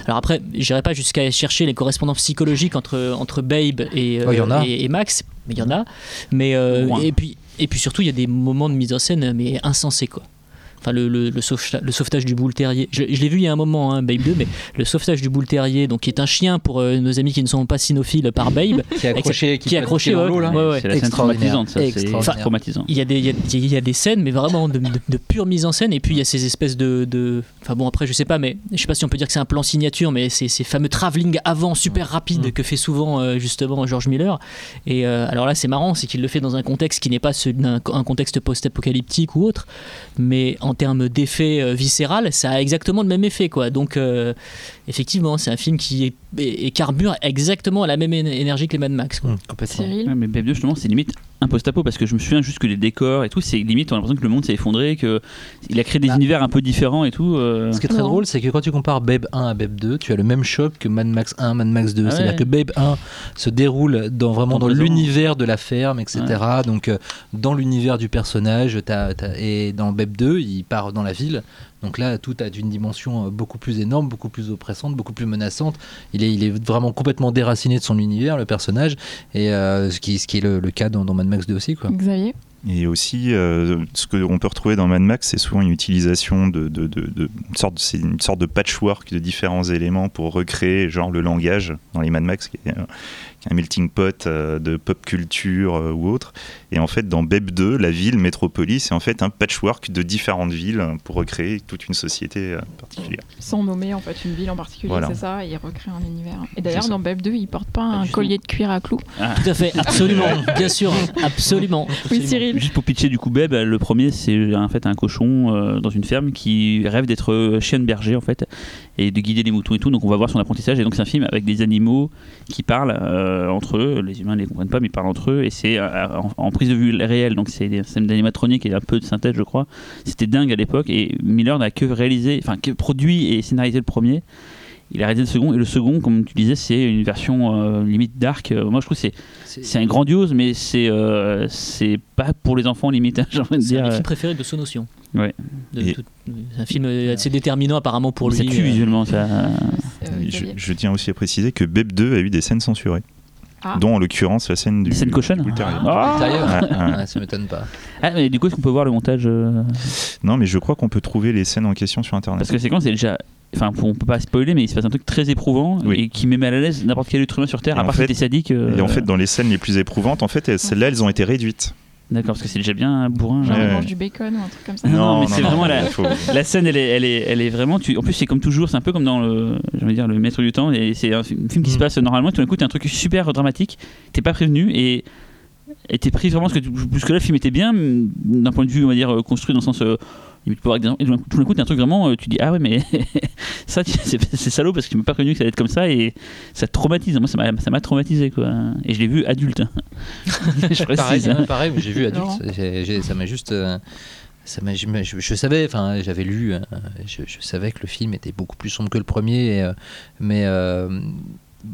Alors après j'irai pas jusqu'à chercher les correspondances psychologiques entre entre Babe et euh, Oh, il y en a. et, et Max mais il y en a mais euh, et puis et puis surtout, il y a des moments de mise en scène mais insensés quoi. Enfin, le, le, le, sauvetage, le sauvetage du boule terrier. Je, je l'ai vu il y a un moment, hein, Babe 2, mais le sauvetage du boule terrier, donc qui est un chien pour euh, nos amis qui ne sont pas cynophiles par Babe. Qui est accroché, qui est accroché, dans ouais, l'eau, là. ouais, ouais. C'est la scène traumatisante, ça. C'est Extraordinaire. traumatisant. Il y, a des, il, y a, il y a des scènes, mais vraiment de, de, de pure mise en scène. Et puis il y a ces espèces de, de- Enfin bon, après, je sais pas, mais je sais pas si on peut dire que c'est un plan signature, mais c'est ces fameux travelling avant super rapide Mm. que fait souvent euh, justement George Miller. Et euh, alors là, c'est marrant, c'est qu'il le fait dans un contexte qui n'est pas celui d'un un contexte post-apocalyptique ou autre, mais en termes d'effet euh, viscéral, ça a exactement le même effet, quoi. Donc euh, effectivement, c'est un film qui est, et, et carbure exactement à la même éne- énergie que les Mad Max. Quoi. Mmh, complètement. Cyril Ouais, mais Babe 2, justement, c'est limite un post-apo parce que je me souviens juste que les décors et tout, c'est limite, on a l'impression que le monde s'est effondré, que il a créé des Bah. univers un peu différents et tout. euh. Ce qui est très Non. drôle, c'est que quand tu compares Babe 1 à Babe 2, tu as le même choc que Mad Max 1, Mad Max 2. Ah C'est-à-dire que Babe 1 se déroule dans, vraiment Dans l'univers de la ferme, etc. Donc, euh, dans l'univers du personnage. et dans Babe 2, il part dans la ville. Donc là, tout a une dimension euh, beaucoup plus énorme, beaucoup plus oppressante, beaucoup plus menaçante. Il est, il est vraiment complètement déraciné de son univers, le personnage. Et euh, ce, qui, ce qui est le, le cas dans, dans Mad Max 2 aussi. Quoi. Xavier? Et aussi, euh, ce qu'on peut retrouver dans Mad Max, c'est souvent une utilisation de, de, de- de- une sorte, c'est une sorte de patchwork de différents éléments pour recréer, genre le langage dans les Mad Max, qui est, euh, qui est un melting pot euh, de pop culture euh, ou autre. Et en fait, dans Babe 2, la ville, Métropolis, c'est en fait un patchwork de différentes villes pour recréer toute une société euh, particulière. Sans nommer en fait une ville en particulier, Voilà. c'est ça, et il recrée un univers. Et d'ailleurs, dans Babe 2, il porte pas un justement. collier de cuir à clous. Ah. Tout à fait, absolument, bien sûr, absolument. Oui. Cyril. Juste pour pitcher du coup Babe, le premier c'est en fait un cochon euh, dans une ferme qui rêve d'être euh, chien de berger en fait et de guider les moutons et tout. Donc on va voir son apprentissage et donc c'est un film avec des animaux qui parlent euh, entre eux. Les humains ne les comprennent pas mais ils parlent entre eux et c'est euh, en, en prise de vue réelle. Donc c'est des scènes d'animatronique et un peu de synthèse je crois. C'était dingue à l'époque et Miller n'a que réalisé, enfin que produit et scénarisé le premier. Il a réalisé le second et le second, comme tu disais, c'est une version euh, limite dark. Euh, moi je trouve que c'est c'est un grandiose, mais c'est euh, c'est pas pour les enfants limite. hein, J'ai envie de dire. films préférés de Sonotion. Ouais. De Et- tout- C'est un film assez déterminant apparemment pour mais lui. ça tue visuellement. Ça... Je, tiens aussi à préciser que Babe 2 a eu des scènes censurées, Ah. dont en l'occurrence la scène du. Boule terrier. Ah. Ah, ça m'étonne pas. Ah, mais du coup, est-ce qu'on peut voir le montage euh, Non, mais je crois qu'on peut trouver les scènes en question sur internet. Parce que la séquence est déjà. Enfin, on peut pas spoiler, mais il se passe un truc très éprouvant Oui. et qui met mal à l'aise n'importe quel être humain sur Terre, Et à en part fait- si t'es sadique. euh, Et en fait, dans les scènes les plus éprouvantes, en fait, elles- celles-là, elles ont été réduites. D'accord, parce que c'est déjà bien bourrin. Genre, Ouais. mange du bacon ou un truc comme ça. Non, non, mais c'est vraiment la- La scène, elle est, elle est, elle est vraiment. Tu... En plus, c'est comme toujours, c'est un peu comme dans le, dire, le Maître du Temps. Et c'est un fi- film qui se Mm. passe normalement. Et tout d'un coup, t'as un truc super dramatique. T'es pas prévenu et et t'es pris vraiment parce que tu- jusque là, le film était bien d'un point de vue, on va dire, construit dans le sens. euh, limite pour avoir Et tout d'un coup- t'as un truc vraiment. euh, Tu dis ah ouais, mais ça, c'est salaud parce que tu m'as pas prévenu que ça allait être comme ça et ça te traumatise. Moi, ça m'a m'a traumatisé quoi. Et je l'ai vu adulte. je Pareil, précise. hein. hein, pareil, mais j'ai vu adulte. Ça m'a juste. euh, ça m'a- je, je- je savais, enfin, j'avais lu, euh, je, je savais que le film était beaucoup plus sombre que le premier, et, euh, mais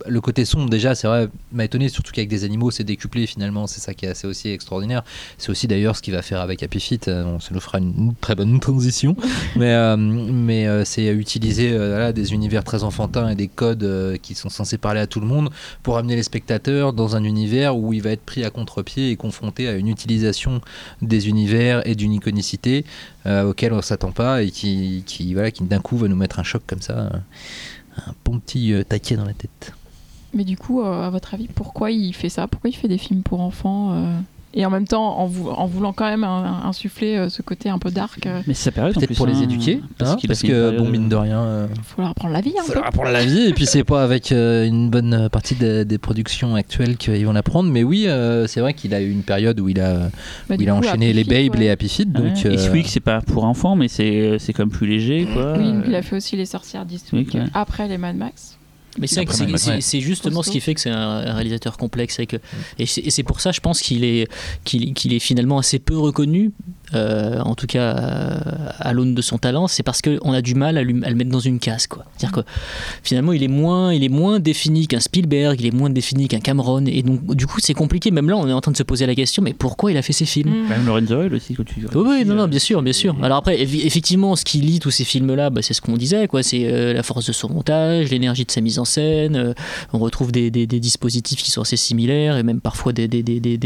le côté sombre, déjà, c'est vrai, m'a étonné, surtout qu'avec des animaux, c'est décuplé finalement, c'est ça qui est assez aussi extraordinaire. C'est aussi d'ailleurs ce qu'il va faire avec Happy Feet, euh, bon, ça nous fera une très bonne transition, mais, euh, mais euh, c'est utiliser euh, des univers très enfantins et des codes euh, qui sont censés parler à tout le monde pour amener les spectateurs dans un univers où il va être pris à contre-pied et confronté à une utilisation des univers et d'une iconicité euh, auquel on s'attend pas et qui, qui, voilà, qui d'un coup va nous mettre un choc comme ça, euh, un bon petit euh, taquet dans la tête. Mais du coup, euh, à votre avis, pourquoi il fait ça? Pourquoi il fait des films pour enfants euh, Et en même temps, en, vou- en voulant quand même un- insuffler euh, ce côté un peu dark, il Mais période en Peut-être pour les hein, éduquer, parce, hein, parce que période- bon mine de rien. euh, faut leur apprendre la vie un faut leur apprendre la vie et puis c'est pas avec euh, une bonne partie de- des productions actuelles qu'ils vont l'apprendre mais oui euh, c'est vrai qu'il a eu une période où il a, Bah, où il a coup, enchaîné Happy les Babes ouais. les Happy Feet Ouais. donc Et euh, Squeak, c'est pas pour enfants, mais c'est c'est comme plus léger, quoi. Oui, il a fait aussi Les Sorcières d'Eastwick Oui, après les Mad Max. Mais c'est Après, c'est- ouais. c'est- c'est justement ce qui fait que c'est un, réalisateur complexe. Et, que, et c'est et c'est pour ça, je pense qu'il est, qu'il qu'il est finalement assez peu reconnu. Euh, en tout cas euh, à l'aune de son talent, c'est parce qu'on a du mal à, lui- à le mettre dans une case. C'est-à-dire que finalement, il est moins, il est moins défini qu'un Spielberg, il est moins défini qu'un Cameron, et donc du coup, c'est compliqué. Même là, on est en train de se poser la question, mais pourquoi il a fait ces films? Mm. Même Lorenzo Oil aussi, quand tu oui, oui, non, non, bien sûr, bien sûr. Alors après, effectivement, ce qui lie tous ces films-là, bah, c'est ce qu'on disait, quoi. C'est euh, la force de son montage, l'énergie de sa mise en scène. on retrouve des, des- des dispositifs qui sont assez similaires et même parfois des,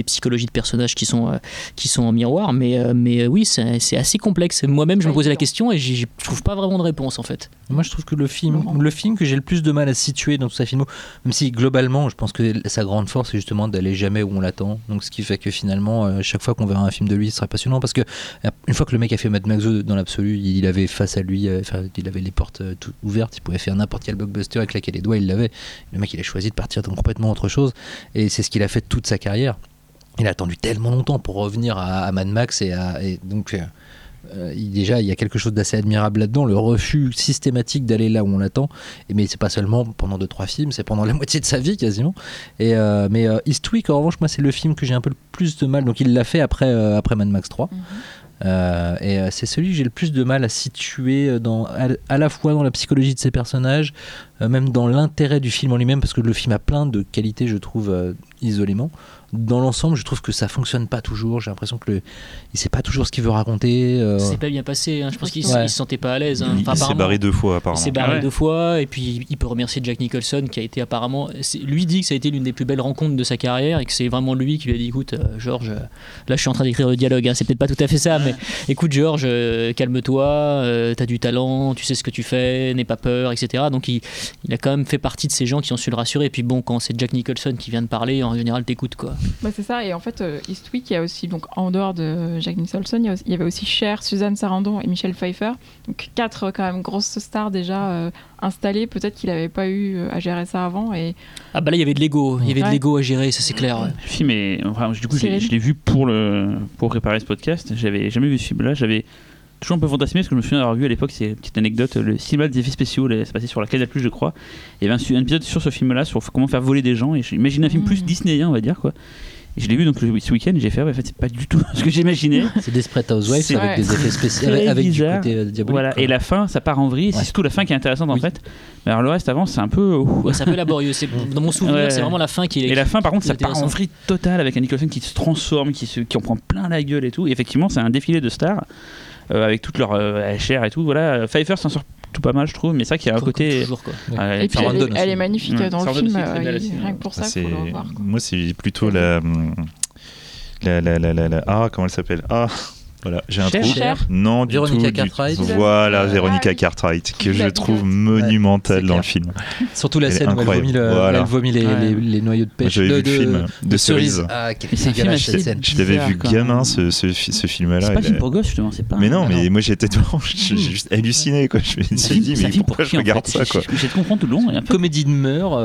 psychologies de personnages qui sont, qui sont en miroir. Mais, mais euh, oui, c'est assez complexe. Moi-même, je me posais la question et j'y trouve pas vraiment de réponse, en fait. Moi, je trouve que le film, le film que j'ai le plus de mal à situer dans tout sa filmo, même si globalement, je pense que sa grande force, c'est justement d'aller jamais où on l'attend. Donc, ce qui fait que finalement, euh, chaque fois qu'on verra un film de lui, ce sera passionnant parce que euh, une fois que le mec a fait Mad Max 2, dans l'absolu, il avait face à lui, euh, enfin, il avait les portes euh, toutes ouvertes, il pouvait faire n'importe quel blockbuster et claquer les doigts, il l'avait. Le mec, il a choisi de partir dans complètement autre chose et c'est ce qu'il a fait toute sa carrière. Il a attendu tellement longtemps pour revenir à, à Mad Max et, à, et donc. euh, euh, il- déjà, il y a quelque chose d'assez admirable là-dedans, le refus systématique d'aller là où on l'attend. Mais c'est pas seulement pendant deux trois films, c'est pendant la moitié de sa vie quasiment. Et euh, mais euh, Eastwick, en revanche, moi, c'est le film que j'ai un peu le plus de mal. Donc il l'a fait après après Mad Max 3. Mhm. Euh, et euh, c'est celui que j'ai le plus de mal à situer dans, à, à la fois dans la psychologie de ses personnages, euh, même dans l'intérêt du film en lui-même, parce que le film a plein de qualités, je trouve, isolément. Dans l'ensemble, je trouve que ça fonctionne pas toujours. J'ai l'impression que le, il sait pas toujours ce qu'il veut raconter. euh, C'est pas bien passé. hein. Je pense qu'il Ouais. il se sentait pas à l'aise. hein. Il, Enfin, il s'est barré deux fois Il apparemment. s'est barré Ah ouais. deux fois et puis il peut remercier Jack Nicholson qui a été apparemment lui dit que ça a été l'une des plus belles rencontres de sa carrière et que c'est vraiment lui qui lui a dit écoute euh, Georges euh, là je suis en train d'écrire le dialogue hein, c'est peut-être pas tout à fait ça mais écoute Georges euh, calme-toi euh, t'as du talent tu sais ce que tu fais n'aie pas peur etc donc il, il a quand même fait partie de ces gens qui ont su le rassurer et puis bon quand c'est Jack Nicholson qui vient de parler en général t'écoutes quoi Bah, c'est ça, et en fait, euh, Eastwick, il y a aussi, donc en dehors de Jack Nicholson, il y, a aussi- il y avait aussi Cher, Suzanne Sarandon et Michel Pfeiffer. Donc quatre euh, quand même grosses stars déjà euh, installées. Peut-être qu'il n'avait pas eu à gérer ça avant. Et ah bah là il y avait de l'ego il y avait de l'ego à gérer ça c'est clair ouais. Le film est. Enfin, du coup, je l'ai- Cyril je l'ai vu pour, le, pour préparer ce podcast. J'avais jamais vu ce film-là. J'avais toujours un peu fantasmé parce que je me souviens d'avoir vu à l'époque, c'est une petite anecdote, le cinéma des effets spéciaux, là, c'est passé sur la Canal Plus, je crois. Il y avait un, épisode sur ce film-là, sur comment faire voler des gens. Et j'imaginais un film plus disneyen, on va dire, quoi. Et je l'ai vu donc le- ce week-end j'ai fait, ouais, en fait, c'est pas du tout ce que j'imaginais. C'est Desperate Housewives C'est- avec Ouais. des effets spéciaux, avec, avec du côté euh, diabolique. Voilà, quoi. et la fin, ça part en vrille. Ouais. C'est surtout la fin qui est intéressante en fait. Mais alors le reste avant, c'est un peu. Ouais, c'est un peu laborieux dans mon souvenir Ouais. c'est vraiment la fin qui est Et la fin, par contre, ça part en vrille totale avec un Nicholson qui se transforme, qui, se, qui en prend plein la gueule et tout. Et effectivement, c'est un défilé de stars avec toute leur euh, chair et tout. Voilà, Pfeiffer s'en sort tout pas mal, je trouve. Mais ça, qui a un côté. toujours, quoi. Ouais, Et puis elle, est, elle est aussi. magnifique Ouais, dans le film, aussi, très euh, belle il- aussi, rien que pour ça, Ah, faut le voir. quoi. Moi, c'est plutôt la, la, la, la, la, la- Ah, comment elle s'appelle Ah, voilà, j'ai un Cher, trou. Cher. Non, du Véronica tout. du- Cartwright. Voilà, Ah, Véronica. Cartwright, que je trouve monumentale dans le film. Surtout la Elle scène où elle vomit, le- Voilà. elle vomit les, Ouais. les- les noyaux de pêche. J'avais de, vu le film de cerises. cerises. Ah, quel c'est un film assez cette scène. Je l'avais vu gamin, même. ce, ce, fi- ce film-là. C'est pas un il film pour gosses, justement. Pas. Mais non, mais moi j'étais devant, j'ai juste halluciné quoi. Je me suis dit, mais pourquoi je regarde ça quoi J'essaie de comprendre tout le long. Comédie de mœurs.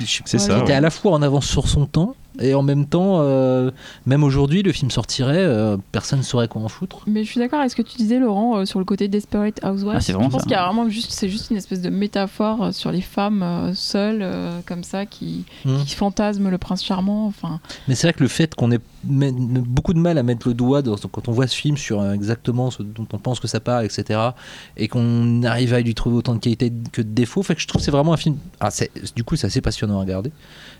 je- C'est ça. qui était ouais. à la fois en avance sur son temps et en même temps, euh, même aujourd'hui, le film sortirait, euh, personne ne saurait quoi en foutre. Mais je suis d'accord avec ce que tu disais, Laurent, euh, sur le côté Desperate Housewives. Ah, je pense qu'il y a vraiment juste, c'est juste une espèce de métaphore sur les femmes euh, seules, euh, comme ça, qui, qui fantasment le prince charmant. Enfin, Mais c'est vrai que le fait qu'on ait beaucoup de mal à mettre le doigt dans- quand on voit ce film sur euh, exactement ce dont on pense que ça parle, etc., et qu'on arrive à lui trouver autant de qualité que de défauts, fait que je trouve que c'est vraiment un film. Ah, du coup, c'est assez passionnant à regarder.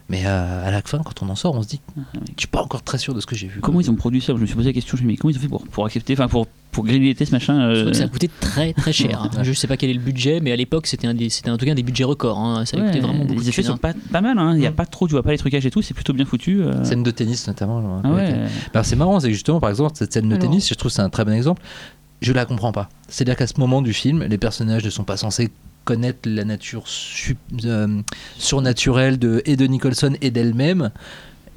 Mais euh, à la fin, quand on en sort, on se dit, je suis pas encore très sûr de ce que j'ai vu. Comment ils ont produit ça? Je me suis posé la question. Je me suis dit, mais comment ils ont fait pour, pour accepter, enfin pour pour grignoter ce machin Je euh, crois que ça a coûté très très cher. hein. Je sais pas quel est le budget, mais à l'époque c'était un des, c'était en tout cas un des budgets records. hein. Ça a coûté vraiment beaucoup Les effets sont hein. pas, pas mal. hein. Il y a Mm. pas trop, tu vois pas les trucages et tout. C'est plutôt bien foutu. euh. Scène de tennis notamment. genre, Ah ouais. Bah, c'est marrant, c'est justement, par exemple, cette scène de Alors. tennis, je trouve que c'est un très bon exemple. Je la comprends pas. C'est-à-dire qu'à ce moment du film, les personnages ne sont pas censés connaître la nature euh, surnaturelle de, et de Nicholson et d'elle-même.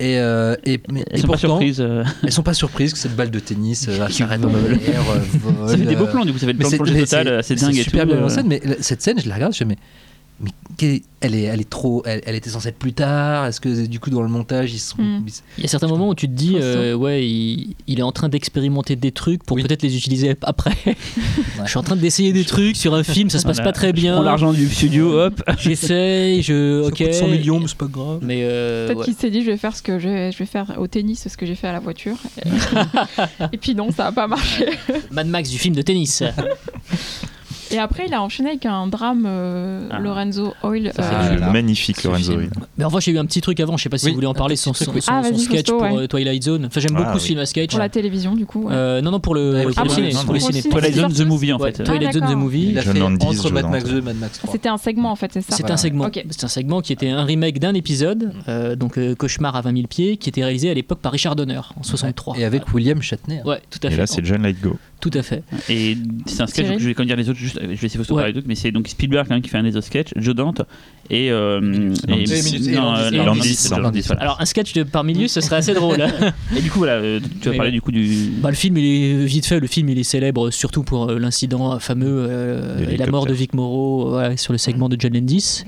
Et, euh, et, mais- Elles et sont pas pourtant, surprises. euh. elles sont pas surprises que cette balle de tennis euh, Qui s'arrête en vole. l'air, vole, Ça fait des beaux plans. Du coup, ça fait le mais plan de c'est projet total. c'est- C'est c'est dingue et super tout. bien en scène, mais cette scène, je la regarde, je fais mais, mais elle est, elle est trop, elle, elle était censée être plus tard. Est-ce que du coup dans le montage ils sont, Mm. ils- Il y a certains moments où tu te dis, euh, ouais, il, il est en train d'expérimenter des trucs pour Oui. peut-être les utiliser après. Je suis en train d'essayer des trucs sur un film, ça se passe Voilà. pas très Je bien. prends l'argent du studio, hop. J'essaye, je. Ça Ok. coûte 100 millions, mais c'est pas grave. Mais euh, Peut-être ouais. qu'il s'est dit, je vais faire ce que je, je vais faire au tennis, ce que j'ai fait à la voiture. Et puis non, ça n'a pas marché. Mad Max du film de tennis. Et après, il a enchaîné avec un drame, euh, Ah. Lorenzo Oil. Ça, c'est euh, Ah. Magnifique, Ce Lorenzo. Hill. Mais enfin, j'ai eu un petit truc avant, je sais pas si Oui, vous voulez en parler, son, truc, son, Ah, son sketch Fausto, pour ouais. euh, Twilight Zone. Enfin, j'aime Ah, beaucoup ce oui. film à sketch. pour la télévision, du coup. ouais. Euh, non, non, pour le, Ouais, pour ah le ciné. non, Pour le ciné. Pour le Twilight Zone, The Movie en fait. Twilight Zone The. Movie. Entre Mad. Max 2 et Mad Max 3. C'était un segment, en fait, c'est ça C'était un segment. C'était un segment qui était un remake d'un épisode, euh, donc Cauchemar à 20 000 pieds, qui était réalisé à l'époque par Richard Donner en 63. Et avec William Shatner. Ouais, tout à Et fait. là, c'est John Lightgo. Tout à fait. Et c'est un sketch, donc je vais quand même dire les autres, juste, je vais laisser Fausto Ouais. parler d'autres, mais c'est donc Spielberg même qui fait un des autres sketchs, Joe Dante et. Euh, voilà. Alors, un sketch de par milieu, ce serait assez drôle. hein. Et du coup, voilà, euh, tu vas parler ouais. du coup du. Bah, le film, il est vite fait. Le film, il est célèbre surtout pour euh, l'incident fameux euh, De et la mort de. Vic Morrow voilà, sur le segment de John Landis.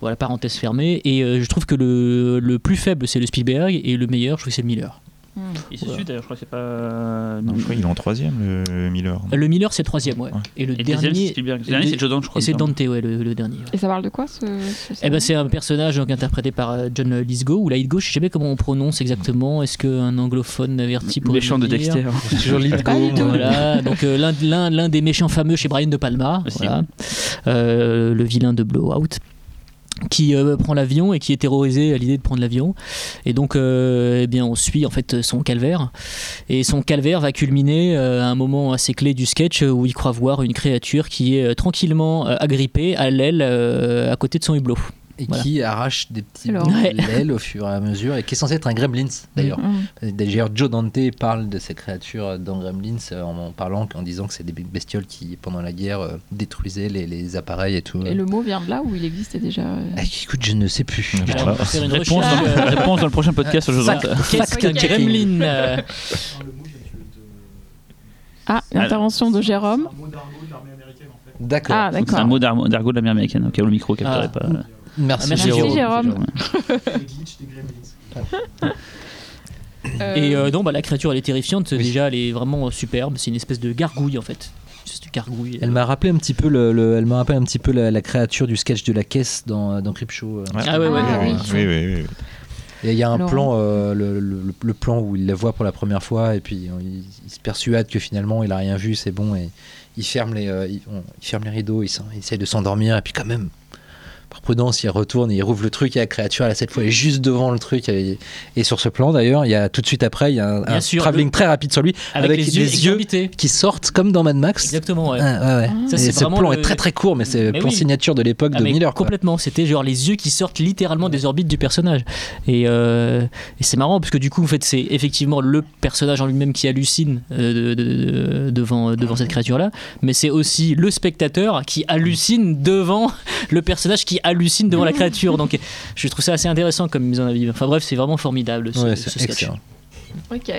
Voilà, parenthèse fermée. Et euh, je trouve que le, le plus faible, c'est le Spielberg, et le meilleur, je trouve que c'est le Miller. Et c'est Voilà. celui d'ailleurs, je crois que c'est pas. Non, je crois qu'il est en troisième, le Miller. Le Miller, c'est troisième, ouais. Ouais. Et le Et dernier, Spielberg. Le dernier, c'est Joe Dante, je crois. et c'est. Dante, ouais, le, le dernier. ouais. Et ça parle de quoi, ce, ce Eh ben, c'est un personnage donc, interprété par euh, John Lithgow, ou Lithgow, je sais jamais comment on prononce exactement. Est-ce qu'un anglophone averti Le pourrait méchant de Dexter. Toujours Lithgow. Voilà, donc euh, l'un- l'un l'un des méchants fameux chez Brian De Palma, voilà. Euh, le vilain de Blowout, qui euh, prend l'avion et qui est terrorisé à l'idée de prendre l'avion. Et donc, euh, eh bien, on suit en fait son calvaire. Et son calvaire va culminer euh, à un moment assez clé du sketch où il croit voir une créature qui est tranquillement agrippée à l'aile à côté de son hublot. Et Voilà. qui arrache des petits bouts Ouais. l'aile au fur et à mesure et qui est censé être un gremlins d'ailleurs. Hmm. D'ailleurs, Joe Dante parle de ces créatures dans Gremlins euh, en, en parlant, en disant que c'est des bestioles qui, pendant la guerre, euh, détruisaient les, les appareils et tout. Et le mot vient de là où il existait déjà euh, Ah, écoute, je ne sais plus. Alors, on va faire une Réponse dans, euh, réponse dans le prochain podcast. Dante. Qu'est-ce qu'un gremlin euh, Ah, l'intervention de Jérôme. D'accord. Ah, C'est un mot d'argot de l'armée américaine, auquel le micro capterait Ah. pas. Merci, merci, Jérôme. Jérôme. Euh, Et euh, non, bah, la créature elle est terrifiante. Déjà, elle est vraiment superbe. C'est une espèce de gargouille en fait. C'est une gargouille. Elle m'a rappelé un petit peu le, le- elle m'a rappelé un petit peu la, la créature du sketch de la caisse dans, dans Creepshow. euh. Ah ouais, ouais, Ah, ouais. oui. oui, oui, oui. Et il y a un Laurent. plan, euh, le, le- le plan où il la voit pour la première fois et puis euh, il, il se persuade que finalement il a rien vu, c'est bon et il ferme les, euh, il, on- il ferme les rideaux, il, s'en- il essaie de s'endormir et puis quand même, par prudence, il retourne et il rouvre le truc et la créature, elle, cette fois, est juste devant le truc. Et, et sur ce plan d'ailleurs, il y a tout de suite après, il y a un, un travelling très rapide sur lui Avec, avec les, des yeux, qui sortent comme dans Mad Max. Exactement, ouais. Ah, ouais, ouais. Ça, et c'est ce plan le- est très très court, mais c'est plan oui. signature de l'époque Ah, de Miller. quoi. complètement, c'était genre les yeux qui sortent littéralement des orbites du personnage. Et, euh, et c'est marrant parce que du coup, en fait, c'est effectivement le personnage en lui-même qui hallucine euh, de- de- de- devant, devant cette créature-là, mais c'est aussi le spectateur qui hallucine devant le personnage qui hallucine devant la créature. Donc je trouve ça assez intéressant comme mise en avis. Enfin bref, c'est vraiment formidable ce, Ouais, ce c'est sketch. excellent. Ok.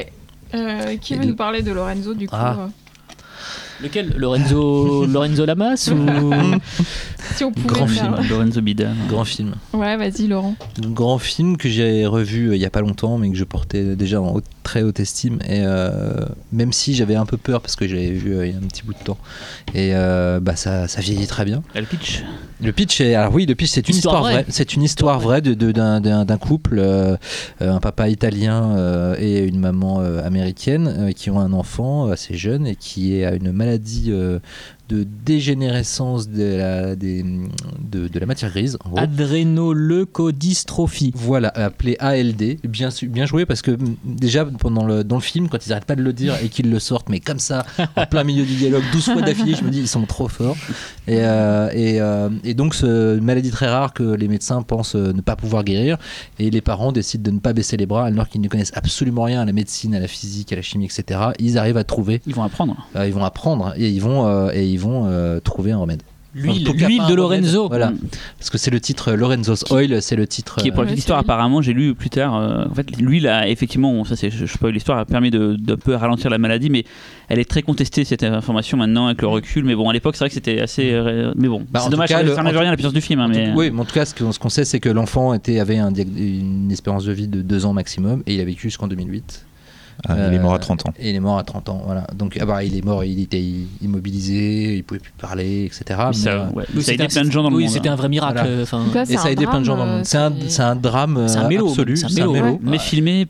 Euh, qui Et veut nous parler de Lorenzo du coup Ah. euh, Lequel? Lorenzo, Lorenzo Lamas ou... Si on pouvait Grand faire- film. Lorenzo Bida. Grand film. Ouais, vas-y Laurent. grand film que j'ai revu euh, il y a pas longtemps mais que je portais déjà en haute- très haute estime et euh, même si j'avais un peu peur parce que j'avais vu euh, il y a un petit bout de temps et euh, bah ça, ça vieillit très bien Le pitch. le pitch est alors oui le pitch c'est une Histoire histoire, vraie. vraie c'est une histoire vraie de- de- d'un d'un- d'un couple un papa italien et une maman américaine qui ont un enfant assez jeune et qui est à une maladie de dégénérescence de la, des- de, de la matière grise. Adrénoleucodystrophie. Voilà, appelé ALD. Bien, joué parce que mm, déjà pendant le, dans le film, quand ils arrêtent pas de le dire et qu'ils le sortent, mais comme ça, en plein milieu du dialogue, 12 fois d'affilée, je me dis ils sont trop forts. Et, euh, et, euh, et donc, ce une maladie très rare que les médecins pensent euh, ne pas pouvoir guérir. Et les parents décident de ne pas baisser les bras alors qu'ils ne connaissent absolument rien à la médecine, à la physique, à la chimie, etc. Ils arrivent à trouver, Ils vont apprendre. ils vont apprendre et ils vont, et ils vont trouver un remède. L'huile Pour l'huile de Remède. Lorenzo. Voilà. Mm. Parce que c'est le titre euh, Lorenzo's Oil, c'est le titre. Qui est pour euh, la petite histoire, c'est- apparemment, j'ai lu plus tard. euh, en fait, l'huile a effectivement, ça c'est, je, je l'histoire, a permis de, de peu ralentir la maladie, mais elle est très contestée cette information maintenant avec le recul. Mais bon, à l'époque, c'est vrai que c'était assez. euh, mais bon, Bah, c'est dommage, cas, ça n'enlève en rien à la puissance du film. hein, mais, Oui, mais en tout cas, ce qu'on ce qu'on sait, c'est que l'enfant était, avait un une espérance de vie de 2 ans maximum et il a vécu jusqu'en 2008. Ah, il est mort Euh, à 30 ans. Et il est mort à 30 ans. Voilà. Donc, ah bah, il est mort, il était immobilisé, il pouvait plus parler, etc. mais Mais, ça, euh, ouais, Oui, ça a c'était aidé plein de gens dans le oui, monde. c'était hein. un vrai miracle. Voilà. euh, et c'est ça a un aidé plein de gens dans le monde. C'est un, drame C'est un euh, mélo, absolu. c'est un C'est un mélo. mélo. Mais filmé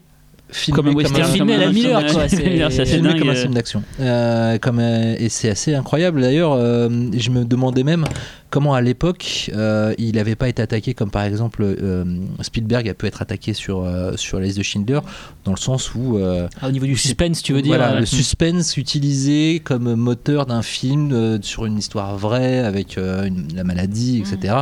Filmé comme un comme western. un- filmé à la quoi, c'est- filmé comme un film d'action. Euh, comme, euh, et c'est assez incroyable. D'ailleurs, euh, je me demandais même comment à l'époque euh, il n'avait pas été attaqué comme par exemple euh, Spielberg a pu être attaqué sur, euh, sur la liste de Schindler, dans le sens où euh, ah, au niveau du suspense, tu veux dire voilà, euh, le suspense utilisé comme moteur d'un film euh, sur une histoire vraie avec euh, une- la maladie, etc.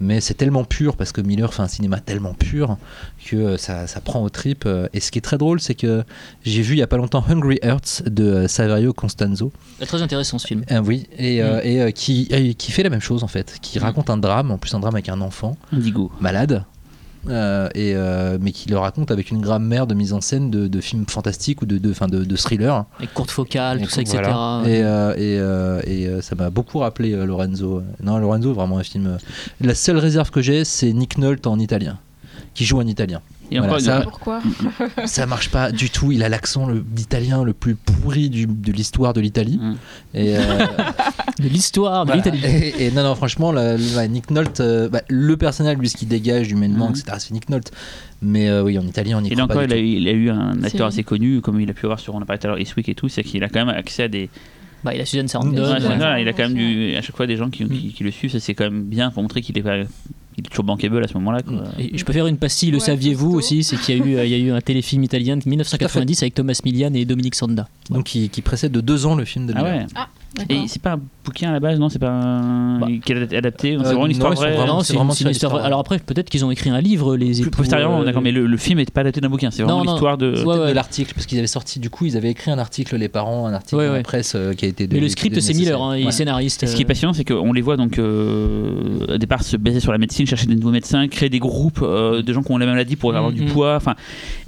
Mais c'est tellement pur parce que Miller fait un cinéma tellement pur que euh, ça, ça prend aux tripes. euh. Et ce qui est très drôle, c'est que j'ai vu il y a pas longtemps Hungry Hearts de euh, Saverio Constanzo. Très intéressant ce film. Euh, oui, et, euh, Mm. et, qui, qui fait la même chose en fait, qui Mm. raconte un drame, en plus un drame avec un enfant Indigo. malade. Euh, et, euh, mais qui le raconte avec une grammaire de mise en scène de, de films fantastiques ou de, de, enfin, de, de thrillers. Avec courte focale, tout ça, etc. Voilà. Et, euh, et, et, ça m'a beaucoup rappelé Lorenzo. Non, Lorenzo, vraiment un film. La seule réserve que j'ai, c'est Nick Nolte en italien, qui joue en italien. Et Voilà, encore, ça- Pourquoi Ça marche pas du tout. Il a l'accent le- d'italien le plus pourri du- de l'histoire de l'Italie. Mm. Et, euh, De l'histoire de voilà. l'Italie. Et, et non, non, franchement, la- la- Nick Nolte, euh, bah, le personnage, lui, ce qu'il dégage humainement, Mhm. etc., c'est Nick Nolte. Mais euh, oui, en italien, on n'y Et croit là pas encore, du il a, tout. eu, il a eu un acteur assez connu, comme il a pu avoir sur, on a parlé tout à l'heure, Eastwick et tout, c'est qu'il a quand même accès à des. Bah, il a Suzanne Ouais, Sarandon. Ouais, ouais. il a quand même du, à chaque fois des gens qui, qui, qui le suivent, ça c'est quand même bien pour montrer qu'il est, pas, il est toujours bankable à ce moment-là. Et je peux faire une pastille, le Ouais, saviez-vous aussi C'est qu'il y, a eu, euh, il y a eu un téléfilm italien de 1990 avec Thomas Milian et Dominique Sanda. Donc, qui, qui précède de deux ans le film de Ah Miller. ouais. D'accord. Et c'est pas un bouquin à la base, non C'est pas un... Bah. qui est adapté C'est Euh, vraiment une non, histoire ils sont vraie vraiment- non, c'est vraiment une histoire. Alors après, peut-être qu'ils ont écrit un livre, les Plus époux. postérieurement, euh, d'accord, mais le, le film est pas adapté d'un bouquin, c'est vraiment l'histoire de. Ouais, ouais. de l'article, parce qu'ils avaient sorti, du coup, ils avaient écrit un article, les parents, un article la ouais. presse euh, qui a été. Mais le script, c'est. Miller, hein, il est scénariste. Et ce qui est passionnant, c'est qu'on les voit donc euh, au départ se baser sur la médecine, chercher des nouveaux médecins, créer des groupes euh, de gens qui ont la maladie pour avoir du Mhm. poids. Enfin,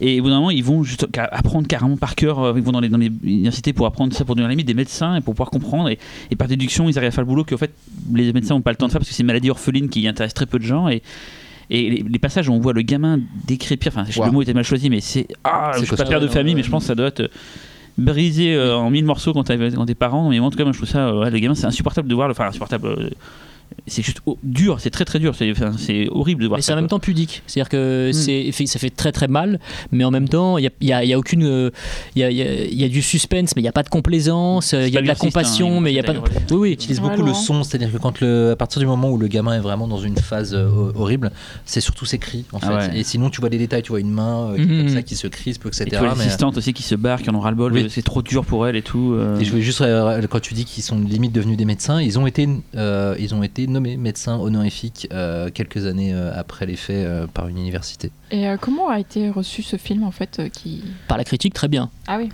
et au bout d'un moment, ils vont juste apprendre carrément par cœur. Ils vont dans les, dans les universités pour apprendre ça, pour devenir limite des médecins et pour pouvoir comprendre. Et, et par déduction, ils arrivent à faire le boulot qu'en fait, les médecins n'ont pas le temps de faire parce que c'est une maladie orpheline qui intéresse très peu de gens. Et, et les, les passages où on voit le gamin décrépir, enfin, Wow. le mot était mal choisi, mais c'est. Ah, je suis pas père de famille, mais je pense que ça doit être. brisé euh, en mille morceaux quand t'as quand t'es parent mais en tout cas moi je trouve ça euh, ouais, le gamin c'est insupportable de voir le enfin insupportable euh, c'est juste oh, dur c'est très très dur c'est enfin, c'est horrible de voir Mais ça c'est en même temps pudique. C'est-à-dire que Mm. ça fait très très mal, mais en même temps, il n'y a, y a- il y a aucune. euh, Il y a, il y a- il y a du suspense, mais il n'y a pas de complaisance. euh, Il y a de la compassion, hein, mais il n'y a pas de. Oui, oui. Ils utilisent Ouais, beaucoup le son, c'est-à-dire que quand le, à partir du moment où le gamin est vraiment dans une phase euh, horrible, c'est surtout ses cris en fait. Ah ouais. Et sinon, tu vois les détails, tu vois une main euh, qui, Mhm. comme ça, qui se crispe, etc. et tu vois mais- l'assistante aussi qui se barre qui en ont ras le bol Oui. c'est trop dur pour elle et tout euh. Et je voulais juste euh, quand tu dis qu'ils sont limite devenus des médecins, ils ont été euh, ils ont été nommés médecins honorifiques euh, quelques années euh, après les faits euh, par une université. Et euh, comment a été reçu ce film en fait euh, qui... Par la critique, très bien. Ah oui,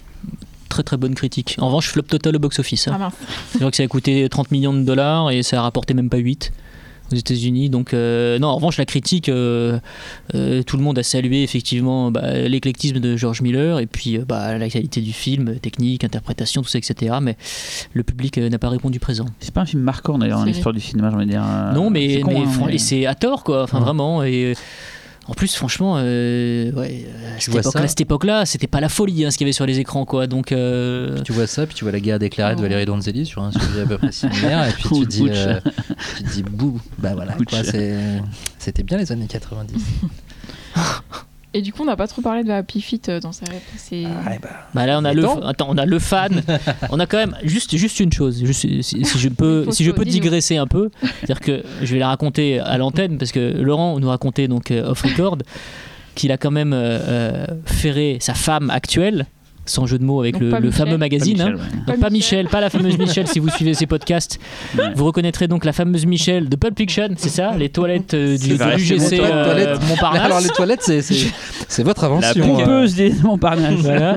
Très très bonne critique. En revanche, flop total au box-office. hein. ah mince. C'est vrai que ça a coûté 30 millions de dollars et ça a rapporté même pas 8 aux États-Unis. Donc, euh, non, en revanche, la critique, euh, euh, tout le monde a salué effectivement bah, l'éclectisme de George Miller et puis euh, bah, la qualité du film, technique, interprétation, tout ça, etc. Mais le public euh, n'a pas répondu présent. c'est pas un film marquant d'ailleurs dans C'est- l'histoire du cinéma j'ai envie de dire non, mais, hein, mais- c'est à tort, quoi. Enfin, Ouais. vraiment. Et. En plus, franchement, euh, ouais, à Tu cette vois époque-là, ça cette époque-là, c'était pas la folie hein, ce qu'il y avait sur les écrans, quoi. Donc, euh, Puis tu vois ça, puis tu vois la guerre déclarée de. Valérie Donzelli sur un sujet à peu près similaire, et puis tu dis, euh, tu te dis bouh, bah voilà, Ouch. quoi, c'est- c'était bien les années 90. Et du coup, on n'a pas trop parlé de Happy Feet euh, dans sa réponse. C'est- Ah, bah, Bah là on a le attends. on a le fan. On a quand même juste juste une chose. Juste, si, si je peux si je peux digresser un peu c'est-à-dire que je vais la raconter à l'antenne parce que Laurent nous racontait donc euh, off record qu'il a quand même euh, ferré sa femme actuelle sans jeu de mots avec Donc le, fameux Pas magazine Michel, hein. ouais. Donc Pas pas Michel, pas la fameuse Michel si vous suivez ces podcasts. Ouais. Vous reconnaîtrez donc la fameuse Michel de Pulp Fiction, c'est ça Les toilettes euh, du C'est vrai, bon, euh, toilettes. Montparnasse. Alors les toilettes, c'est- c'est c'est votre la invention. hein. pompeuse des Montparnasse Voilà.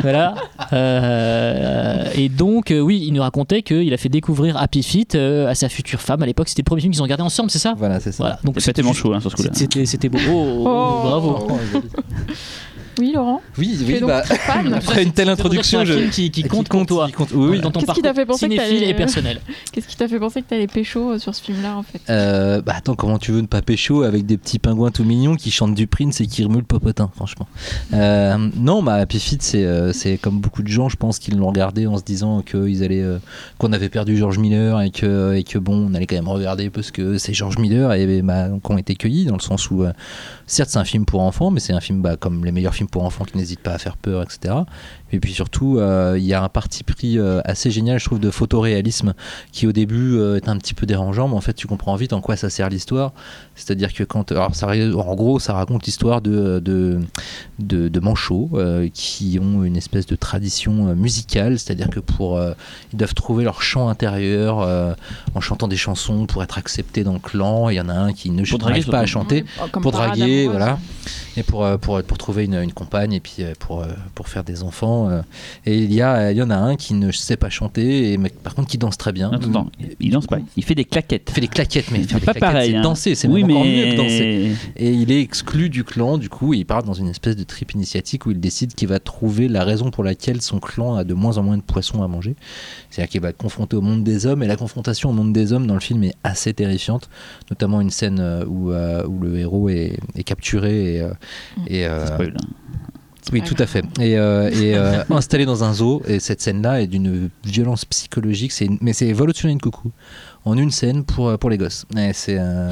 voilà. Euh, et donc, euh, oui, il nous racontait qu'il a fait découvrir Happy Feet euh, à sa future femme à l'époque. C'était le premier film qu'ils ont regardé ensemble, c'est ça? Voilà, c'est ça. Voilà. Donc tellement chaud hein, sur ce coup-là. C'était c'était beau. Oh, Oh. bravo. Oui, Laurent Oui, bah, après une telle C'est introduction, un je... film qui, qui compte pour toi. qui compte- oui, oui. Dans ton Qu'est-ce qui t'a parcours fait penser que cinéphile t'allais- et personnel. Qu'est-ce qui t'a fait penser que t'allais pécho euh, sur ce film-là en fait? Euh, bah attends, comment tu veux ne pas pécho avec des petits pingouins tout mignons qui chantent du Prince et qui remuent le popotin, franchement? Euh, non, bah Happy Feet, c'est euh, c'est comme beaucoup de gens, je pense, qu'ils l'ont regardé en se disant qu'ils allaient, euh, qu'on avait perdu George Miller et que, et que bon, on allait quand même regarder parce que c'est George Miller et bah, qu'on été cueillis dans le sens où, euh, certes, c'est un film pour enfants, mais c'est un film bah, comme les meilleurs films pour enfants qui n'hésitent pas à faire peur, etc. Et puis surtout, euh, il y a un parti pris euh, assez génial, je trouve, de photoréalisme qui au début euh, est un petit peu dérangeant, mais en fait tu comprends vite en quoi ça sert l'histoire. C'est-à-dire que quand, alors ça, en gros, ça raconte l'histoire de de, de, de manchots euh, qui ont une espèce de tradition euh, musicale, c'est-à-dire que pour euh, ils doivent trouver leur chant intérieur euh, en chantant des chansons pour être acceptés dans le clan. Il y en a un qui ne n'arrive pas à chanter comme pour draguer, voilà, et pour, euh, pour, pour trouver une, une compagne et puis euh, pour, euh, pour faire des enfants. Euh. Et il y, a, il y en a un qui ne sait pas chanter, et, mais par contre qui danse très bien. Attends, attends, il danse pas, il fait des claquettes. Il fait des claquettes, mais faire des pas claquettes, pareil. hein. danser, c'est oui, même encore mais... mieux que danser. Et il est exclu du clan, du coup, il part dans une espèce de trip initiatique où il décide qu'il va trouver la raison pour laquelle son clan a de moins en moins de poissons à manger. C'est-à-dire qu'il va être confronté au monde des hommes, et la confrontation au monde des hommes dans le film est assez terrifiante, notamment une scène euh, où, euh, où le héros est, est capturé et, euh, et, euh, Spoil. Oui, tout à fait. Et, euh, et, euh, installé dans un zoo, et cette scène-là est d'une violence psychologique, c'est une- mais c'est vol au-dessus d'une coucou, en une scène pour, euh, pour les gosses. Et c'est euh,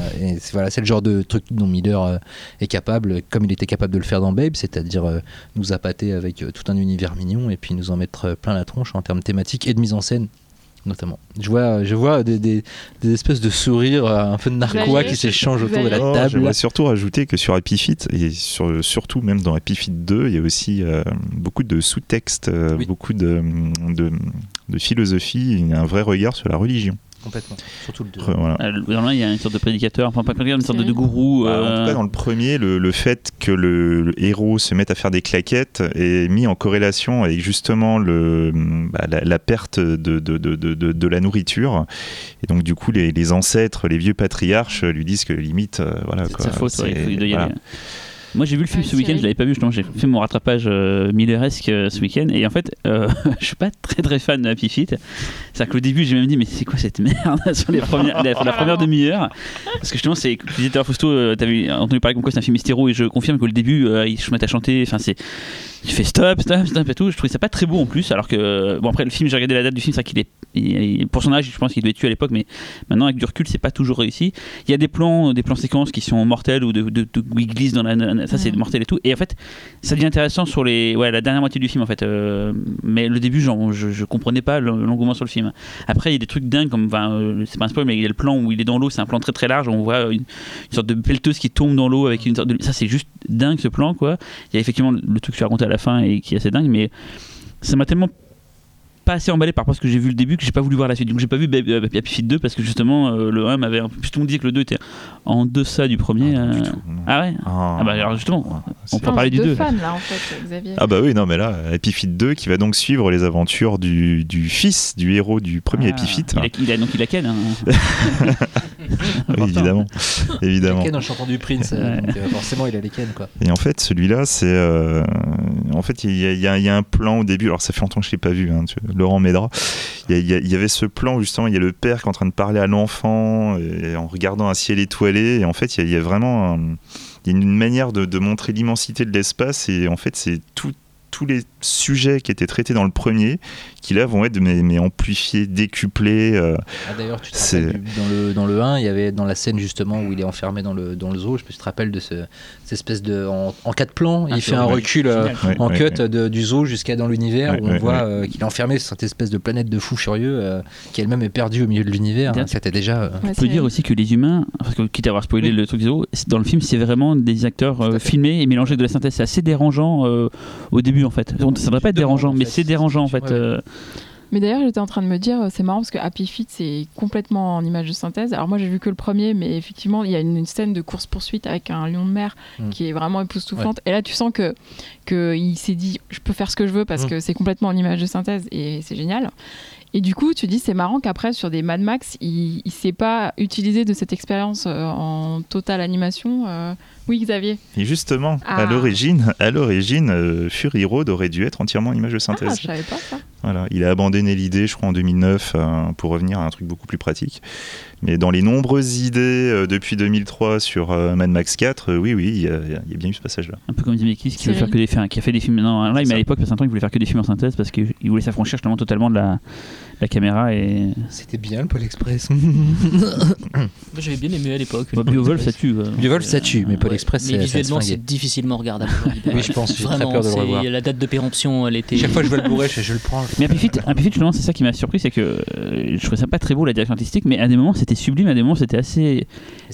voilà, c'est le genre de truc dont Miller est capable, comme il était capable de le faire dans Babe, c'est-à-dire nous appâter avec tout un univers mignon et puis nous en mettre plein la tronche en termes thématiques et de mise en scène. Notamment. Je vois, je vois des, des, des espèces de sourires euh, un peu de narquois qui s'échangent autour de la Oh, table. J'aimerais surtout rajouter que sur Happy Feet, et sur, surtout même dans Happy Feet 2, il y a aussi euh, beaucoup de sous-textes, euh, Oui. beaucoup de, de, de philosophie, il y a un vrai regard sur la religion. Complètement. Surtout le deux. Re- voilà. Euh, Dans là, il y a une sorte de prédicateur, enfin pas prédicateur, une sorte de, de gourou. Bah, En euh, tout cas, dans le premier, le, le fait que le, le héros se mette à faire des claquettes est mis en corrélation avec justement le, bah, la, la perte de, de, de, de, de- de la nourriture. Et donc, du coup, les, les ancêtres, les vieux patriarches lui disent que limite, euh, voilà. C'est sa faute, ouais, il c'est- faut- y voilà. aller. Moi j'ai vu le film ce week-end, je l'avais pas vu justement, j'ai fait mon rattrapage euh, milleresque euh, ce week-end. Et en fait euh, je suis pas très très fan de Happy Feet. C'est-à-dire qu'au début j'ai même dit mais c'est quoi cette merde sur les premières, la, la première demi-heure? Parce que justement c'est, tu disais tout à l'heure Fausto, euh, t'avais entendu parler comme quoi c'est un film hystéro et je confirme qu'au début euh, ils se mettent à chanter, enfin c'est... Tu fais stop, stop, stop et tout. Je trouvais ça pas très beau en plus. Alors que, bon, après, le film, j'ai regardé la date du film, c'est vrai qu'il est. il pour son âge, je pense qu'il devait tué à l'époque, mais maintenant, avec du recul, c'est pas toujours réussi. Il y a des plans, des plans séquences qui sont mortels ou de, de, de- où il glisse dans la. Ça, c'est mortel et tout. Et en fait, ça devient intéressant sur les, ouais, la dernière moitié du film, en fait. Euh, mais le début, genre, je, je comprenais pas le- l'engouement sur le film. Après, il y a des trucs dingues, comme. euh, c'est pas un spoil, mais il y a le plan où il est dans l'eau, c'est un plan très très large. On voit une, une sorte de pelleteuse qui tombe dans l'eau avec une sorte de. Ça, c'est juste dingue ce plan, quoi. Il y a effectivement le truc que tu à la fin et qui est assez dingue, mais ça m'a tellement pas assez emballé par rapport à ce que j'ai vu le début que j'ai pas voulu voir la suite. Donc j'ai pas vu Baby- euh, Happy Feet 2 parce que justement euh, le 1 m'avait un peu. Tout le monde disait que le 2 était en deçà du premier. Ah, du euh. tout. Ah ouais Ah, Ah bah alors justement, ouais, on peut parler du deux 2. fans là en fait, Xavier. Ah bah oui, non mais là, Happy Feet 2 qui va donc suivre les aventures du, du fils du héros du premier Happy Feet. Ah, Il a, il a- donc il a Ken. hein. Oui, évidemment. évidemment. Ken en chantant du Prince, euh, donc, euh, forcément il a les Ken quoi. Et en fait, celui-là, c'est. euh, en fait, il y, a- il y a il y a un plan au début. Alors, ça fait longtemps que je l'ai pas vu, hein, tu- Laurent m'aidera. Il y, a- il avait ce plan où justement, il y a le père qui est en train de parler à l'enfant et en regardant un ciel étoilé. Et en fait, il y a, il y a vraiment. un- il y a une manière de, de montrer l'immensité de l'espace. Et en fait, c'est tout- tous les sujets qui étaient traités dans le premier qui là vont être mais, mais amplifiés, décuplés. euh, Ah, D'ailleurs, tu te rappelles, du- dans, le, dans le 1, il y avait dans la scène justement où il est enfermé dans le, dans le zoo, je sais pas si tu te rappelles de ce, cette espèce de. En, en quatre plans, Ah, il c'est fait un recul euh, ouais, en ouais, cut de- du zoo jusqu'à dans l'univers où on voit euh, qu'il est enfermé sur cette espèce de planète de fou furieux euh, qui elle-même est perdue au milieu de l'univers. Hein, C'était déjà. euh, On peut dire aussi que les humains, parce que quitte à avoir spoilé Oui. le truc du zoo, dans le film c'est vraiment des acteurs euh, filmés et mélangés de la synthèse. C'est assez dérangeant euh, au début en fait. Ça ne devrait pas être dérangeant, mais c'est dérangeant en fait. euh, Mais d'ailleurs, j'étais en train de me dire, c'est marrant parce que Happy Feet, c'est complètement en image de synthèse. Alors moi, j'ai vu que le premier, mais effectivement, il y a une, une scène de course-poursuite avec un lion de mer Mm. qui est vraiment époustouflante. Et là, tu sens que, que il s'est dit, je peux faire ce que je veux parce Mm. que c'est complètement en image de synthèse et c'est génial. Et du coup, tu dis, c'est marrant qu'après, sur des Mad Max, il ne s'est pas utilisé de cette expérience euh, en totale animation. euh. Oui, Xavier Et justement, Ah. à l'origine, à l'origine, euh, Fury Road aurait dû être entièrement en image de Ah, synthèse. je savais pas ça. Voilà, il a abandonné l'idée, je crois, en 2009 euh, pour revenir à un truc beaucoup plus pratique. Mais dans les nombreuses idées euh, depuis 2003 sur euh, Mad Max 4, euh, oui, oui, il y, a il y a bien eu ce passage-là. Un peu comme Zemeckis qui veut faire que des films, qui a fait des films non, là, mais à l'époque, parce un temps, il voulait faire que des films en synthèse parce qu'il voulait s'affranchir justement totalement de la, la caméra et C'était bien le Pôle Express. Moi, J'avais bien aimé à l'époque. bah, Biowolf ça tue. quoi. Biowolf, ça tue, mais Pôle Ouais. Express, Mais c'est visuellement, c'est difficilement regardable. Oui, je pense, j'ai très peur de le revoir. La date de péremption, elle était. Chaque fois que je vois le bourré, je, je le prends. Mais Happy Feet, Happy Feet, justement, c'est ça qui m'a surpris, c'est que euh, je trouvais ça pas très beau la direction artistique, mais à des moments c'était sublime, à des moments c'était assez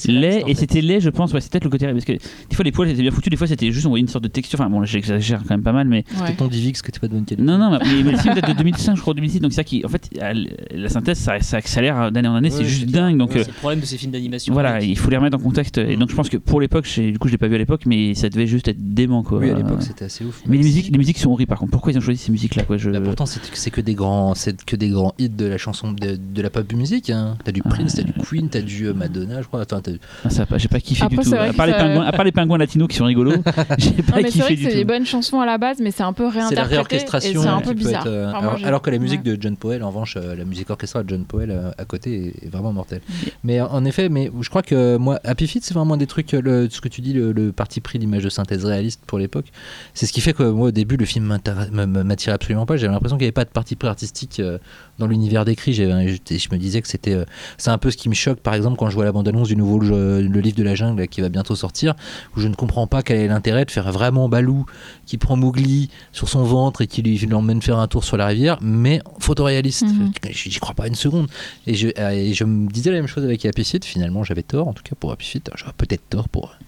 laid, et c'était laid, je pense, ouais, c'est peut-être le côté parce que des fois les poils étaient bien foutus, des fois c'était juste on voyait une sorte de texture, enfin bon, j'exagère quand même pas mal, mais ton Divix que t'es pas de bonne qualité. non, non, mais, le film date de 2005, je crois, 2006, donc c'est ça qui, en fait, la synthèse ça, ça accélère d'année en année, c'est juste c'est dingue, donc. C'est euh, le problème de ces films d'animation. voilà, il faut les remettre en contexte. Et donc je pense que pour l'époque, du coup je l'ai pas vu à l'époque, mais ça devait juste être dément quoi. Oui, à l'époque Euh, c'était assez ouf. Mais les musiques, les musiques sont horribles par contre. Pourquoi ils ont choisi ces musiques là quoi je... Là, pourtant, c'est c'est que des grands, c'est que des grands hits de la chanson de, de la pop musique. Hein. T'as du Prince, t'as du Queen, t'as du euh, Madonna, je crois. Attends, t'as- Ah, ça a pas- j'ai pas kiffé Après, du tout. c'est À part, les ça- pingouins, à part les pingouins latinos qui sont rigolos, j'ai Non, pas mais c'est kiffé vrai que c'est des bonnes chansons à la base, mais c'est un peu C'est la réinterprété. réorchestration c'est un qui peu peut bizarre. être, euh, Enfin, alors, que la musique de John Powell, en revanche, euh, la musique orchestrale de John Powell euh, à côté est, vraiment mortelle. Mais en effet, mais je crois que moi, Happy Feet, c'est vraiment des trucs, le, ce que tu dis, le, le parti pris d'image de synthèse réaliste pour l'époque. C'est ce qui fait que moi, au début, le film m'attirait absolument pas. J'avais l'impression qu'il n'y avait pas de parti pris artistique euh, dans l'univers décrit. J'étais- Je me disais que c'était, euh, c'est un peu ce qui me choque, par exemple, quand je vois la bande-annonce du nouveau jeu- le livre de la jungle qui va bientôt sortir, où je ne comprends pas quel est l'intérêt de faire vraiment Balou qui prend Mowgli sur son ventre et qui lui l'emmène faire un tour sur la rivière, mais photoréaliste. Mhm. J'y crois pas une seconde. Et je, euh, et je me disais la même chose avec Happy Feet. Finalement, j'avais tort, en tout cas pour Happy Feet. J'aurais peut-être tort pour euh,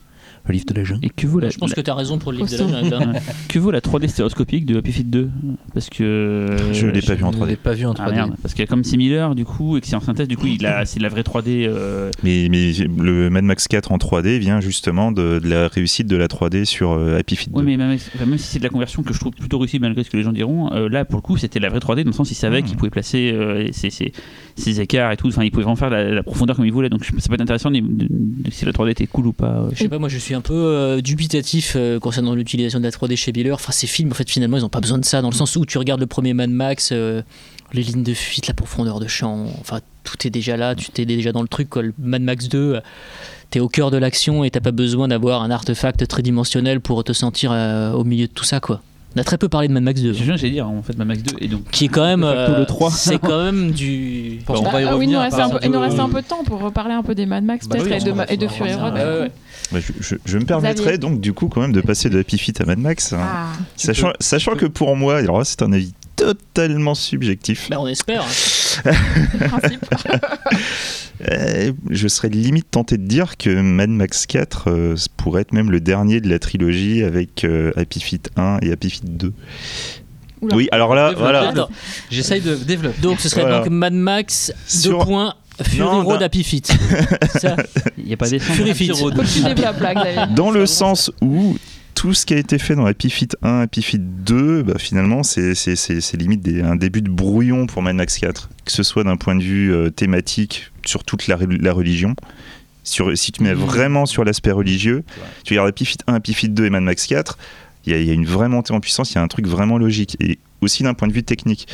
le livre de la jungle. Et que vaut la, Je pense la- que tu as raison pour le livre de la jungle. hein. que vaut la 3D stéréoscopique de Happy Feet 2 Parce que Je l'ai pas vu en Je l'ai 3D. pas vu en 3D. Ah merde, parce que comme c'est Miller du coup et que c'est en synthèse du coup il a c'est de la vraie 3D euh, Mais, mais le Mad Max 4 en 3D vient justement de, de la réussite de la 3D sur euh, Happy Feet 2. Ouais, mais même, enfin, même si c'est de la conversion que je trouve plutôt réussie, malgré ce que les gens diront, euh, là pour le coup c'était la vraie 3D dans le sens qu'il savait Mhm. qu'il pouvait placer euh, ses, ses- ses écarts et tout, enfin il pouvait vraiment faire la, la profondeur comme il voulait, donc ça peut être intéressant de, de- de- si la 3D était cool ou pas. euh, Je sais pas, moi je suis un peu euh, dubitatif euh, concernant l'utilisation de la 3D chez. Enfin, ces films, en finalement, ils ont pas besoin de ça, dans le sens où tu regardes le premier Mad Max, euh, les lignes de fuite, la profondeur de champ, enfin, tout est déjà là, tu t'es déjà dans le truc. Mad Max 2, euh, t'es au cœur de l'action et t'as pas besoin d'avoir un artefact tridimensionnel pour te sentir au milieu de tout ça, quoi. On a très peu parlé de Mad Max 2, Je viens, j'allais dire en fait ma Max 2 et donc qui est quand même. Facto, le 3. C'est quand même du. On Bah, va y ah oui, il nous revenir, reste un peu- exemple, il nous reste euh, un peu de temps pour reparler un peu des Mad Max, Bah peut-être, oui, et de, et de Fury Road. ouais. Bah, je, je- je me permettrais Xavier. donc du coup quand même de passer de Happy Feet à Mad Max. hein. Ah, sachant, sachant que pour moi, alors c'est un avis totalement subjectif. Bah, on espère. Euh, je serais limite tenté de dire que Mad Max 4 euh, pourrait être même le dernier de la trilogie avec euh, Happy Feet 1 et Happy Feet 2. Oula. Oui, alors là, Développe, voilà. Attends, J'essaye de développer. donc ce serait Voilà. donc Mad Max, Sur- deux points, Fury Non, Road. Happy Feet. Il n'y a pas d'essence. Fury Feet. Dans le sens où tout ce qui a été fait dans Happy Feet 1, Happy Feet 2, bah, finalement, c'est limite des- un début de brouillon pour Mad Max 4. Que ce soit d'un point de vue euh, thématique sur toute la, re- la religion. Sur, si tu mets Mhm. vraiment sur l'aspect religieux, tu regardes Happy Feet 1, Happy Feet 2 et Mad Max 4, il y, y a une vraie montée en puissance, il y a un truc vraiment logique. Et aussi d'un point de vue technique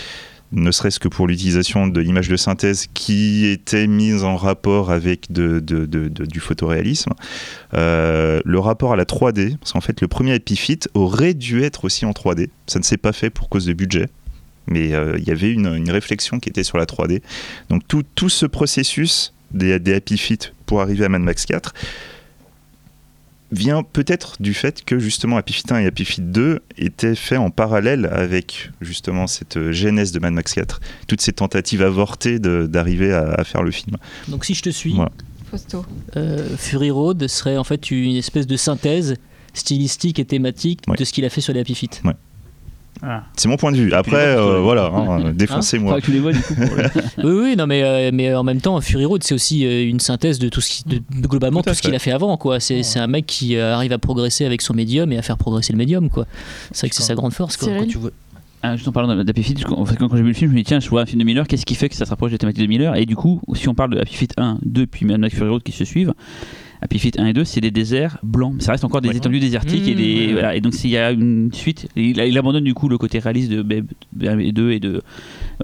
ne serait-ce que pour l'utilisation de l'image de synthèse qui était mise en rapport avec du photoréalisme. Euh, le rapport à la 3D, parce qu'en fait le premier Feet aurait dû être aussi en 3D, ça ne s'est pas fait pour cause de budget. Mais euh, il y avait une, réflexion qui était sur la 3D. Donc tout, ce processus des, des pour arriver à Mad Max 4 vient peut-être du fait que justement Happy Feet 1 et Happy Feet 2 étaient faits en parallèle avec justement cette euh, genèse de Mad Max 4, toutes ces tentatives avortées d'arriver à, à faire le film. Donc si je te suis, Voilà. Fausto. euh, Fury Road serait en fait une espèce de synthèse stylistique et thématique Ouais. de ce qu'il a fait sur les Happy Feet. Ah. C'est mon point de vue. Après, euh, voilà, ouais. hein, défoncez-moi. Faudra que tu les vois du coup. pour le- Oui, oui, non, mais, euh, mais en même temps, Fury Road, c'est aussi euh, une synthèse de tout ce qui, de, de globalement Tout ce qu'il a fait avant, quoi. C'est c'est un mec qui arrive à progresser avec son médium et à faire progresser le médium, quoi. C'est vrai que c'est sa grande force, quoi. Quand tu vois- Ah, juste en parlant d'Happy Feet, je- en fait, quand, quand j'ai vu le film, je me dis tiens, je vois un film de Miller, qu'est-ce qui fait que ça se rapproche des thématiques de Miller? Et du coup, si on parle de Happy Feet 1, 2, puis Mad Max Fury Road qui se suivent, Happy Feet 1 et 2, c'est des déserts blancs. Ça reste encore des Ouais. étendues désertiques et Mmh, des ouais. voilà. Et donc s'il y a une suite, il, il abandonne du coup le côté réaliste de Babe 1 et 2 et de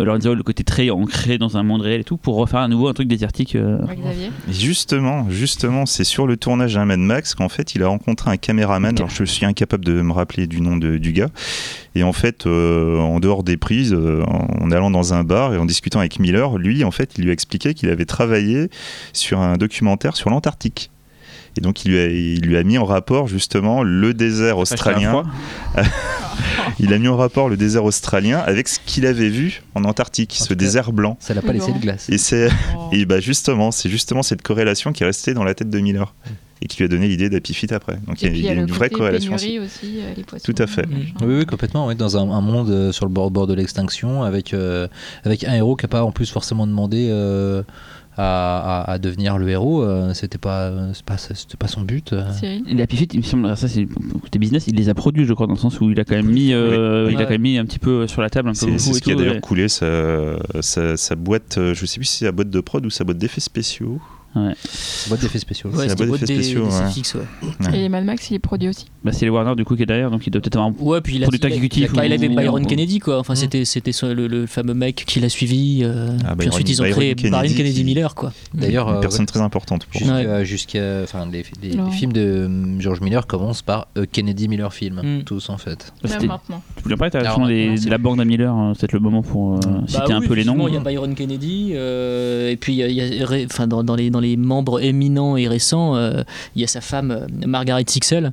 euh, Lorenzo, le côté très ancré dans un monde réel et tout, pour refaire à nouveau un truc désertique. euh, Justement, justement, c'est sur le tournage d'un Mad Max qu'en fait il a rencontré un caméraman. Alors je suis incapable de me rappeler du nom de- du gars. Et en fait, euh, en dehors des prises, euh, en allant dans un bar et en discutant avec Miller, lui, en fait, il lui a expliqué qu'il avait travaillé sur un documentaire sur l'Antarctique. Et donc il lui, a, il lui a mis en rapport justement le désert australien. Il a mis en rapport le désert australien avec ce qu'il avait vu en Antarctique, En ce cas, désert blanc. Ça l'a pas laissé de glace. Et c'est Oh. et bah justement, c'est justement cette corrélation qui est restée dans la tête de Miller et qui lui a donné l'idée d'Happy Feet après. Donc Et il y a, une vraie corrélation aussi. aussi, euh, les poissons. Tout à fait. machin. Oui, oui, complètement. Oui, dans un, un monde euh, sur le bord, bord de l'extinction, avec, euh, avec un héros qui n'a pas en plus forcément demandé euh, à, à- à devenir le héros. euh, c'était pas, pas, c'était pas son but. euh. Happy Feet, il me semble, ça c'est côté business, il les a produits, je crois, dans le sens où il a quand même mis, euh, Oui. il a quand même mis un petit peu sur la table, un peu C'est ce qui a d'ailleurs ouais. coulé sa, sa, sa boîte, je sais plus si c'est la boîte de prod ou sa boîte d'effets spéciaux. Boîte d'effets spéciaux. Ouais, la c'était boîte d'effets des, spéciaux, des ouais. Ouais. Ouais. Et les Mad Max, il est produit aussi. Bah, c'est les Warner du coup qui est derrière, donc il doit peut-être avoir un Ouais, puis il a, Producteur exécutif il a- il avait Byron ou- Kennedy, quoi. Enfin, Mm. c'était c'était le, le fameux mec qui l'a suivi. euh, Ah, puis Byron- ensuite, ils ont Byron créé Kennedy Byron Kennedy qui- Miller, quoi. D'ailleurs, Une euh, personne très importante pour Jusqu'à, Ouais. jusqu'à- enfin, les, les- les films de hum, George Miller commencent par A Kennedy Miller Film, Mm. tous en fait. Bah, Même maintenant. Tu voulais pas être la de c'est la bande à Miller, euh, c'est peut-être le moment pour euh, Bah citer un peu les noms. Il y a Byron Kennedy, euh, et puis dans, dans les, les membres éminents et récents, euh, il y a sa femme euh, Margaret Sixel,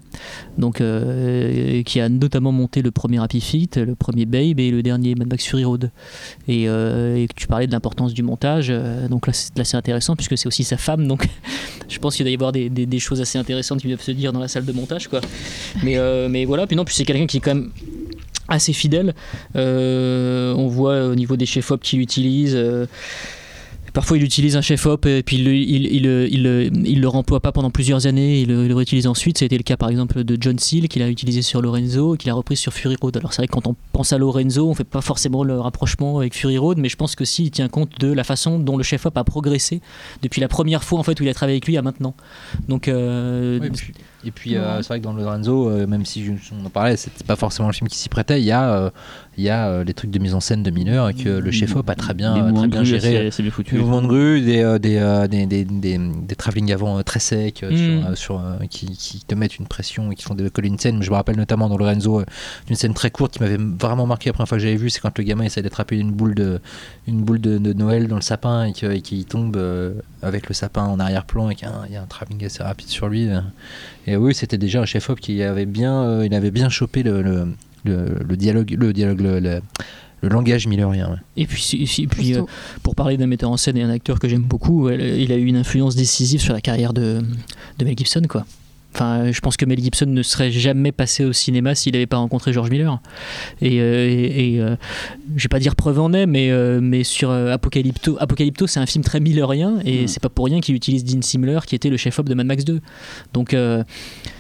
donc, euh, qui a notamment monté le premier Happy Feet, le premier Babe et le dernier Mad Max Fury Road. Et, tu parlais de l'importance du montage, donc là c'est c'est intéressant puisque c'est aussi sa femme, donc je pense qu'il doit y avoir des, choses assez intéressantes qui doivent se dire dans la salle de montage. Quoi. Mais, voilà, puis non, puis c'est quelqu'un qui est quand même assez fidèle. On voit au niveau des chefs-op qu'il utilise. Parfois, il utilise un chef-op et puis il, le- il, il, le- il, le- il le remploie pas pendant plusieurs années. Il le, il le réutilise ensuite. Ça a été le cas, par exemple, de John Seal qu'il a utilisé sur Lorenzo et qu'il a repris sur Fury Road. Alors, c'est vrai que quand on pense à Lorenzo, on fait pas forcément le rapprochement avec Fury Road, mais je pense que si, il tient compte de la façon dont le chef-op a progressé depuis la première fois en fait où il a travaillé avec lui à maintenant. Donc, euh, Oui, et puis, et puis, euh, c'est vrai que dans Lorenzo, euh, même si je- on en parlait, c'était pas forcément le film qui s'y prêtait. Il y a, euh, il y a euh, les trucs de mise en scène de Miller et que le chef-op a très bien, très bien géré. assez bien foutu. Des mouvements de grue, des, euh, des, euh, des, des, des, des travelling avant euh, très secs Mm. sur, euh, sur, euh, qui, qui te mettent une pression et qui font décoller une scène. Je me rappelle notamment dans Lorenzo euh, d'une scène très courte qui m'avait vraiment marqué la première fois que j'avais vu, c'est quand le gamin essaie d'attraper une boule de, une boule de, de Noël dans le sapin et que- et qu'il tombe euh, avec le sapin en arrière-plan et qu'il y a un, un travelling assez rapide sur lui. euh. Et oui, c'était déjà un chef-op qui avait bien, euh, il avait bien chopé le, le, le, le dialogue, le dialogue, le, le- langage millerien. ouais. et puis, si- si- puis euh, pour parler d'un metteur en scène et un acteur que j'aime beaucoup, elle- il a eu une influence décisive sur la carrière de, de Mel Gibson, quoi. Enfin, je pense que Mel Gibson ne serait jamais passé au cinéma s'il n'avait pas rencontré George Miller. Et, euh, et, et, euh, je vais pas dire preuve en est, mais, euh, mais sur euh, Apocalypto, Apocalypto, c'est un film très millerien et Mm. c'est pas pour rien qu'il utilise Dean Simler qui était le chef-op de Mad Max 2. Donc euh,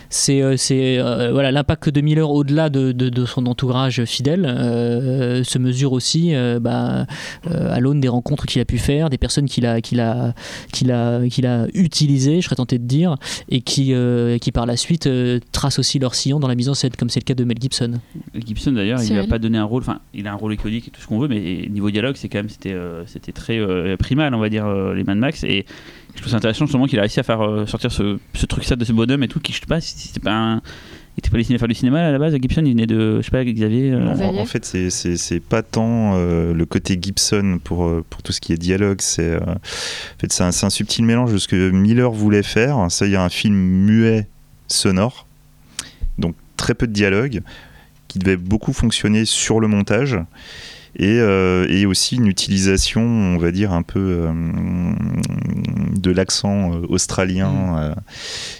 c'est euh, c'est, euh, voilà l'impact de Miller au-delà de, de- de son entourage fidèle euh, se mesure aussi euh, bah, euh, à l'aune des rencontres qu'il a pu faire, des personnes qu'il a qu'il a qu'il a qu'il a utilisées, je serais tenté de dire, et qui euh, qui par la suite euh, tracent aussi leur sillon dans la mise en scène, comme c'est le cas de Mel Gibson. Gibson d'ailleurs, il lui a Cyril pas donné un rôle, enfin il a un rôle iconique et tout ce qu'on veut, mais niveau dialogue, c'est quand même c'était euh, c'était très euh, primal, on va dire euh, les Mad Max et je trouve ça intéressant justement qu'il a réussi à faire euh, sortir ce, ce truc ça de ce bonhomme et tout qui je sais pas si c'était pas un il était pas destiné à faire du cinéma à la base Gibson il venait de je sais pas Xavier euh, Non, en- Xavier en fait, c'est- pas tant euh, le côté Gibson pour, pour tout ce qui est dialogue. C'est euh, en fait, c'est un, c'est un subtil mélange de ce que Miller voulait faire. Ça, il y a un film muet sonore, donc très peu de dialogue. qui devait beaucoup fonctionner sur le montage. Et, euh, et aussi une utilisation, on va dire, un peu euh, de l'accent euh, australien euh,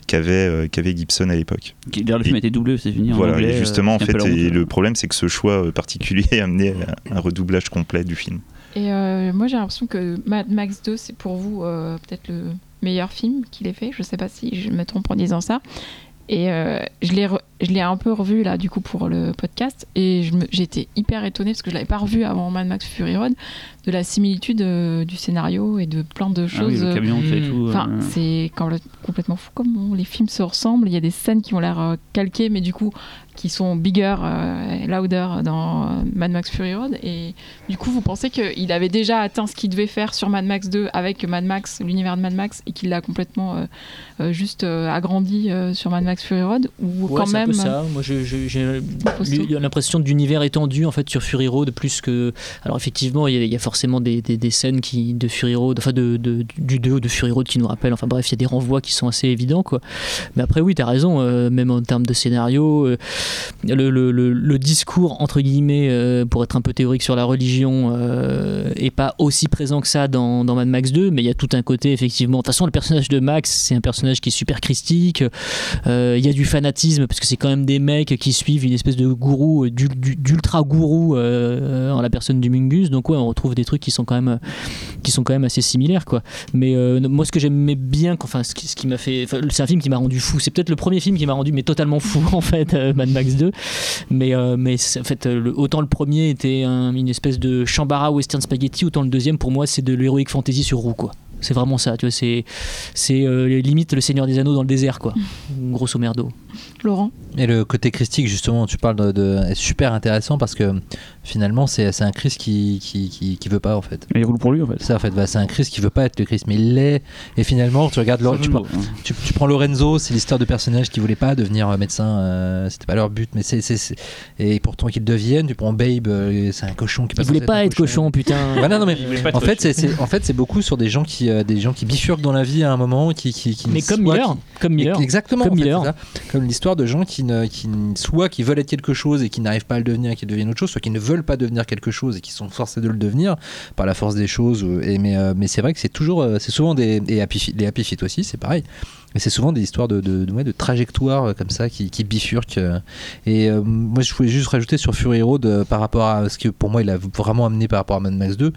qu'avait euh, qu'avait Gibson à l'époque. Qui- D'ailleurs, le film a été doublé, c'est fini. en Voilà, anglais, et justement, euh, en fait, et le problème, c'est que ce choix particulier a amené à un redoublage complet du film. Et euh, moi, j'ai l'impression que Mad Max 2, c'est pour vous euh, peut-être le meilleur film qu'il ait fait. Je sais pas si je me trompe en disant ça. Et euh, je l'ai re- je l'ai un peu revu là, du coup, pour le podcast. Et été hyper étonnée parce que je l'avais pas revu avant Mad Max Fury Road de la similitude euh, du scénario et de plein de Ah oui, choses. le euh, camion, c'est Hmm. tout. euh, c'est complètement fou comme les films se ressemblent. Il y a des scènes qui ont l'air calquées, mais du coup, qui sont bigger, euh, louder dans euh, Mad Max Fury Road. Et du coup, vous pensez qu'il avait déjà atteint ce qu'il devait faire sur Mad Max 2 avec Mad Max, l'univers de Mad Max, et qu'il l'a complètement euh, juste agrandi sur Mad Max Fury Road Ou Ouais, quand c'est un même. peu ça. Moi, j'ai l'impression d'univers étendu en fait sur Fury Road plus que. Alors effectivement, il y, a- il y a forcément des, des- des scènes qui de Fury Road, enfin de, de- du 2 ou de Fury Road qui nous rappellent. Enfin bref, il y a des renvois qui sont assez évidents quoi. Mais après, oui, tu as raison. euh, même en termes de scénario, euh, le, le- discours entre guillemets euh, pour être un peu théorique sur la religion euh, est pas aussi présent que ça dans, dans Mad Max 2, mais il y a tout un côté effectivement. De toute façon, le personnage de Max, c'est un personnage qui est super christique. Euh, Il y a du fanatisme parce que c'est quand même des mecs qui suivent une espèce de gourou, euh, d'ul- du- d'ultra gourou euh, en la personne du Mungus. Donc ouais, on retrouve des trucs qui sont quand même, qui sont quand même assez similaires quoi. Mais moi, ce que j'aimais bien, enfin, ce qui, qui m'a fait, c'est un film qui m'a rendu fou. C'est peut-être le premier film qui m'a rendu mais totalement fou en fait, Mad Max 2. Mais euh, mais en fait, le- autant le premier était un- une espèce de chambara western spaghetti, autant le deuxième pour moi c'est de l'heroic fantasy sur roue quoi. C'est vraiment ça, tu vois, c'est c'est euh, limite le Seigneur des Anneaux dans le désert quoi. Grosso merdo. Laurent? Et le côté christique, justement, tu parles de, de- est super intéressant parce que finalement, c'est c'est un Christ qui, qui, qui, qui veut pas, en fait. Il roule pour lui en fait. Ça, en fait, bah, c'est un Christ qui veut pas être le Christ, mais il l'est. Et finalement, tu regardes, tu, prends- hein. tu, tu prends Lorenzo, c'est l'histoire de personnages qui voulaient pas devenir euh, médecin, euh, c'était pas leur but, mais c'est, et pourtant qu'ils le deviennent. Tu prends Babe, euh, c'est un cochon qui Il voulait pas être cochon, putain. Voilà, non, mais en fait, cochon. c'est, en fait, c'est beaucoup sur des gens qui, euh, des gens qui bifurquent dans la vie à un moment, qui, qui, qui Mais comme Miller, comme Miller. Exactement. Comme en fait, Miller. c'est ça. Comme l'histoire de gens qui, ne, qui soit qui veulent être quelque chose et qui n'arrivent pas à le devenir et qui deviennent autre chose, soit qui ne veulent pas devenir quelque chose et qui sont forcés de le devenir par la force des choses. euh, Et, mais euh, mais c'est vrai que c'est toujours, euh, c'est souvent des et Happy les Happy Feet aussi, c'est pareil. Mais c'est souvent des histoires de, de, de, ouais, de trajectoires euh, comme ça qui, qui bifurquent. euh. Et euh, moi, je voulais juste rajouter sur Fury Road par rapport à ce que pour moi il a vraiment amené par rapport à Mad Max 2.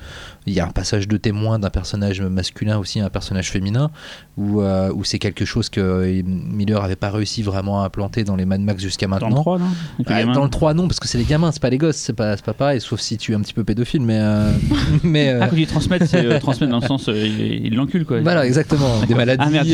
Il y a un passage de témoin d'un personnage masculin aussi, un personnage féminin, où, euh, où c'est quelque chose que Miller avait pas réussi vraiment à implanter dans les Mad Max jusqu'à Dans le maintenant. 3, non? Ah, dans le 3 non parce que c'est les gamins c'est pas les gosses c'est pas, pas pareil sauf si tu es un petit peu pédophile mais euh, mais Ah, quand il transmettre, c'est transmettre dans le sens, il il l'encule quoi. voilà exactement des maladies Ah, merde,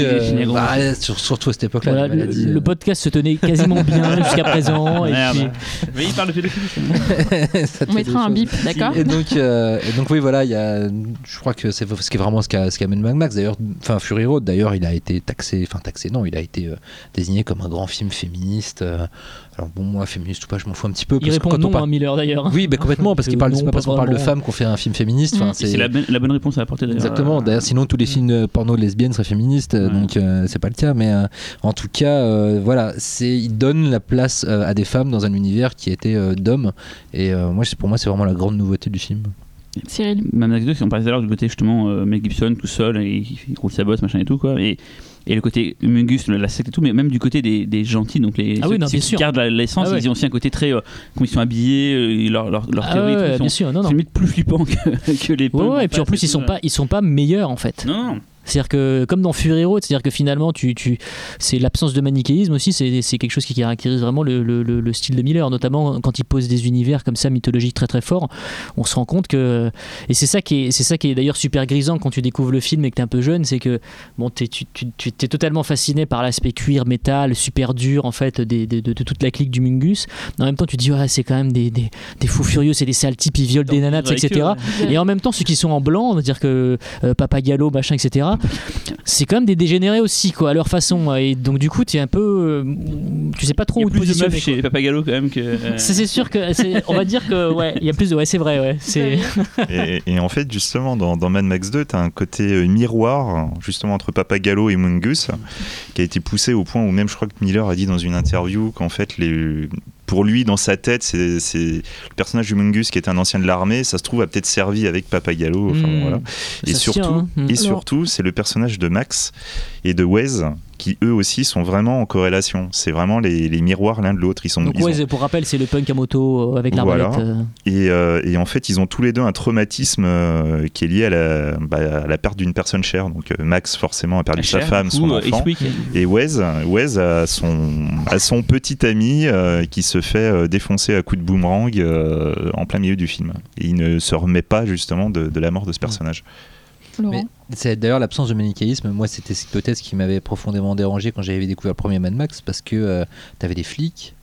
euh, sur- surtout à cette époque là Voilà, le, le podcast se tenait quasiment bien jusqu'à présent. Et puis, Mais il parle de pédophilie. On mettra un bip, d'accord Et donc, euh, et donc oui, voilà, il y a, je crois que c'est ce qui est vraiment ce qu'a qu'amène Mad Max. D'ailleurs, enfin Fury Road, d'ailleurs, il a été taxé, enfin taxé, non, il a été euh, désigné comme un grand film féministe. Alors bon, moi, féministe ou pas, je m'en fous un petit peu. il parce que répond quand on parle- à Miller d'ailleurs. Oui, bah, complètement, parce qu'il parle, non, pas parce qu'on parle de femmes qu'on fait un film féministe. Enfin, Mm. C'est la, bonne- la bonne réponse à apporter d'ailleurs. Exactement. Euh, D'ailleurs, sinon tous les films euh, porno lesbiennes seraient féministes, euh, Ouais. donc euh, c'est pas le cas. Mais euh, en tout cas, euh, voilà, c'est il donne la place euh, à des femmes dans un univers qui était euh, d'hommes. Et euh, moi, c'est- pour moi, c'est vraiment la grande nouveauté du film. Cyril 2, si on parlait tout à l'heure du côté justement euh, Mel Gibson tout seul, et il, il roule sa bosse, machin et tout quoi. Et, et le côté Mungus, la secte et tout, mais même du côté des, des gentils, donc les Ah ceux, oui, non, ceux bien qui gardent l'essence, Ah ouais. ils ont aussi un côté très. euh, comment ils sont habillés, euh, leur, leur, leur Ah théorie, ouais, sont- bien sûr, non, non. c'est limite plus flippant que, que les en et puis en plus, ils sont pas, ils sont pas meilleurs en fait. Non, non. C'est-à-dire que, comme dans Fury Road, c'est-à-dire que finalement, tu, tu, c'est l'absence de manichéisme aussi, c'est, c'est quelque chose qui caractérise vraiment le, le- le- le style de Miller, notamment quand il pose des univers comme ça mythologiques très très forts. On se rend compte que, et c'est ça qui est, c'est ça qui est d'ailleurs super grisant quand tu découvres le film et que t'es un peu jeune, c'est que bon, t'es, tu, tu, tu- t'es totalement fasciné par l'aspect cuir, métal, super dur en fait des- des- de, de toute la clique du Mungus. En même temps, tu te dis ouais, c'est quand même des, des, des fous furieux, c'est des sales types, ils violent des nanas, etc. ouais. Et en même temps, ceux qui sont en blanc, c'est-à-dire que euh, Papa Gallo, machin, etc., c'est quand même des dégénérés aussi, quoi, à leur façon. Et donc, du coup, tu es un peu. euh, tu sais pas trop Il y où a te plus de positionner. meufs chez Papagalo quand même que. euh, Ça, c'est sûr que. c'est- On va dire que. Ouais, il y a plus de. Ouais, c'est vrai, ouais. C'est. Et, et en fait, justement, dans, dans Mad Max 2, tu as un côté euh, miroir, justement, entre Papagalo et Mungus, qui a été poussé au point où même je crois que Miller a dit dans une interview qu'en fait, les, pour lui, dans sa tête, c'est c'est- le personnage du Mungus qui est un ancien de l'armée, ça se trouve a peut-être servi avec Papagalo. Enfin, Hmm. voilà. Et surtout, tient, hein. Et surtout, c'est le personnage de Max et de Wes qui eux aussi sont vraiment en corrélation. C'est vraiment les, les miroirs l'un de l'autre. Ils sont Donc ils ouais, ont- c'est- pour rappel, c'est le punk à moto euh, avec Voilà. l'arbalète. euh. et, euh, et en fait, ils ont tous les deux un traumatisme euh, qui est lié à la, bah, à la perte d'une personne chère. Donc euh, Max forcément a perdu sa Cher, femme, son euh, enfant. Et Wes, Wes a, son, a son petit ami euh, qui se fait euh, défoncer à coups de boomerang euh, en plein milieu du film. Et il ne se remet pas justement de, de la mort de ce personnage. C'est d'ailleurs l'absence de manichéisme. Moi, c'était peut-être ce qui m'avait profondément dérangé quand j'avais découvert le premier Mad Max parce que tu avais des flics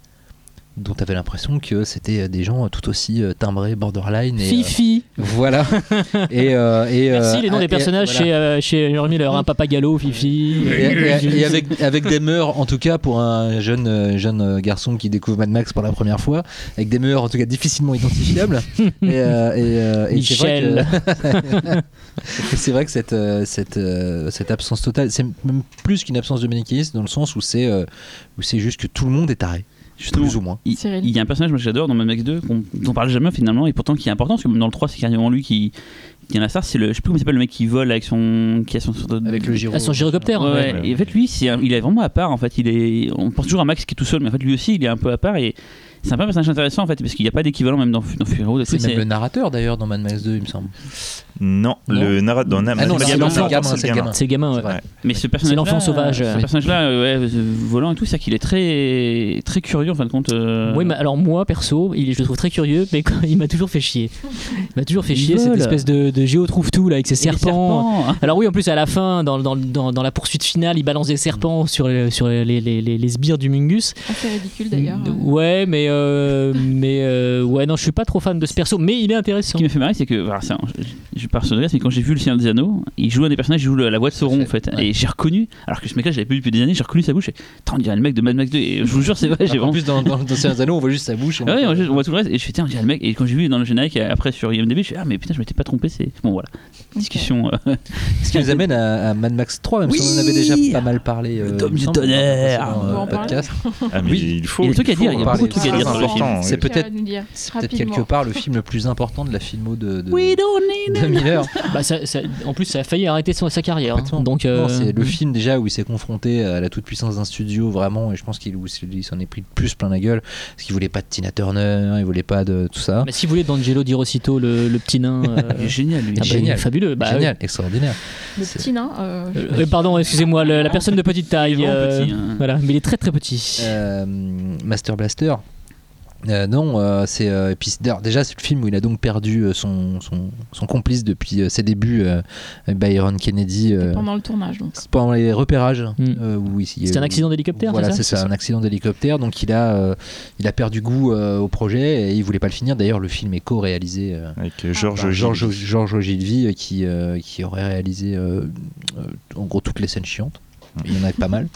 dont tu avais l'impression que c'était euh, des gens tout aussi euh, timbrés, borderline. Et, euh, Fifi. voilà. et, euh, et, Merci euh, les noms et- des personnages voilà. chez, euh, chez Miller. Un Papagalo, Fifi. Et, et- et avec, avec des mœurs, en tout cas pour un jeune, euh, jeune euh, garçon qui découvre Mad Max pour la première fois, avec des mœurs en tout cas difficilement identifiables. et euh, euh, Michel. c'est vrai que cette, euh, cette, euh, cette absence totale, c'est même plus qu'une absence de manichéisme dans le sens où c'est euh, où c'est juste que tout le monde est taré. Justement, Plus ou moins. il, y a un personnage moi, que j'adore dans Mad Max 2 qu'on dont on parle jamais finalement et pourtant qui est important parce que même dans le 3 c'est carrément lui qui qui est la star c'est le je sais plus comment il s'appelle le mec qui vole avec son qui a son Avec le gyro. Ah, son gyrocoptère. Ouais, ouais. ouais. Et en fait, lui, c'est il est vraiment à part. En fait, il est. On pense toujours à Max qui est tout seul, mais en fait, lui aussi, il est un peu à part. Et c'est un peu un personnage intéressant en fait, parce qu'il n'y a pas d'équivalent même dans, dans Fury Road. C'est- même le narrateur d'ailleurs dans Mad Max 2, il me semble. Non, Non. le narrateur dans Ah non, c'est c'est le gamin, c'est c'est le gamin. C'est ouais. C'est. Mais ce personnage, l'enfant sauvage. Ce personnage-là, euh, volant et tout, c'est qu'il est très, très curieux en fin de compte. euh, Oui, mais alors moi, perso, il, je le trouve très curieux, mais il m'a toujours fait chier. Il m'a toujours fait chier, cette espèce de, de géo trouve tout là avec ses serpents. serpents. Alors oui, en plus à la fin, dans, dans, dans, dans la poursuite finale, il balance des serpents sur, les, sur les, les, les, les sbires du Mungus. Assez ridicule d'ailleurs. Ouais, mais euh, mais euh, ouais, non, je suis pas trop fan de ce perso, mais il est Ce intéressant. qui me fait marrer, c'est que, c'est je, je pars sur le reste, mais quand j'ai vu le Seigneur des Anneaux, il joue un des personnages, il joue la voix de Sauron en fait. Ouais. Et j'ai reconnu, alors que ce mec-là, je l'avais pas vu depuis des années, j'ai reconnu sa bouche. Et, on dirait le mec de Mad Max 2. Et je vous jure, c'est vrai, j'ai En vraiment. plus, dans, dans, dans Seigneur des Anneaux, on voit juste sa bouche. on Ah ouais, on voit tout le reste et je fais tiens, on dirait le mec. Et quand j'ai vu dans le générique après sur IMDb, je fais ah, mais putain, je m'étais pas trompé. C'est bon, voilà. Discussion. euh, Ce qui nous amène à, à Mad Max 3, même si on en avait déjà pas mal parlé. euh, me du tonnerre. en précédent, euh, podcast. Ah, mais Oui. il faut. Il y a des trucs à dire, il y a en beaucoup de trucs à dire C'est sur le film. C'est peut-être- quelque part le film le plus important de la filmo de, de, de Miller. Bah, ça- ça- en plus, ça a failli arrêter sa carrière. hein. Donc, euh, Non, c'est le film déjà où il s'est confronté à la toute puissance d'un studio vraiment et je pense qu'il s'en est pris plus plein la gueule parce qu'il voulait pas de Tina Turner, il voulait pas de tout ça. Mais si vous voulez, d'Angelo Di Rossito, le, le petit nain. euh, Il est génial, lui. ah bah, il est Génial. fabuleux. Bah, Génial, extraordinaire. Le petit nain. euh, pardon, excusez-moi, la personne de petite taille. Il est vraiment euh, petit, hein. Voilà, mais il est très très petit. Euh, Master Blaster. Euh, non, euh, c'est euh, et puis c'est- d'ailleurs, déjà c'est le film où il a donc perdu euh, son, son, son complice depuis euh, ses débuts euh, avec Byron Kennedy euh, pendant le tournage donc. pendant les repérages. Mm. euh, où C'était un accident d'hélicoptère, Voilà, c'est c'est ça ça, un accident d'hélicoptère. Donc il a, euh, il a perdu goût euh, au projet et il voulait pas le finir. D'ailleurs, le film est co-réalisé euh, Avec euh, Georges Georges Ogilvy euh, qui, euh, qui aurait réalisé euh, euh, en gros toutes les scènes chiantes. Il y en avait pas mal.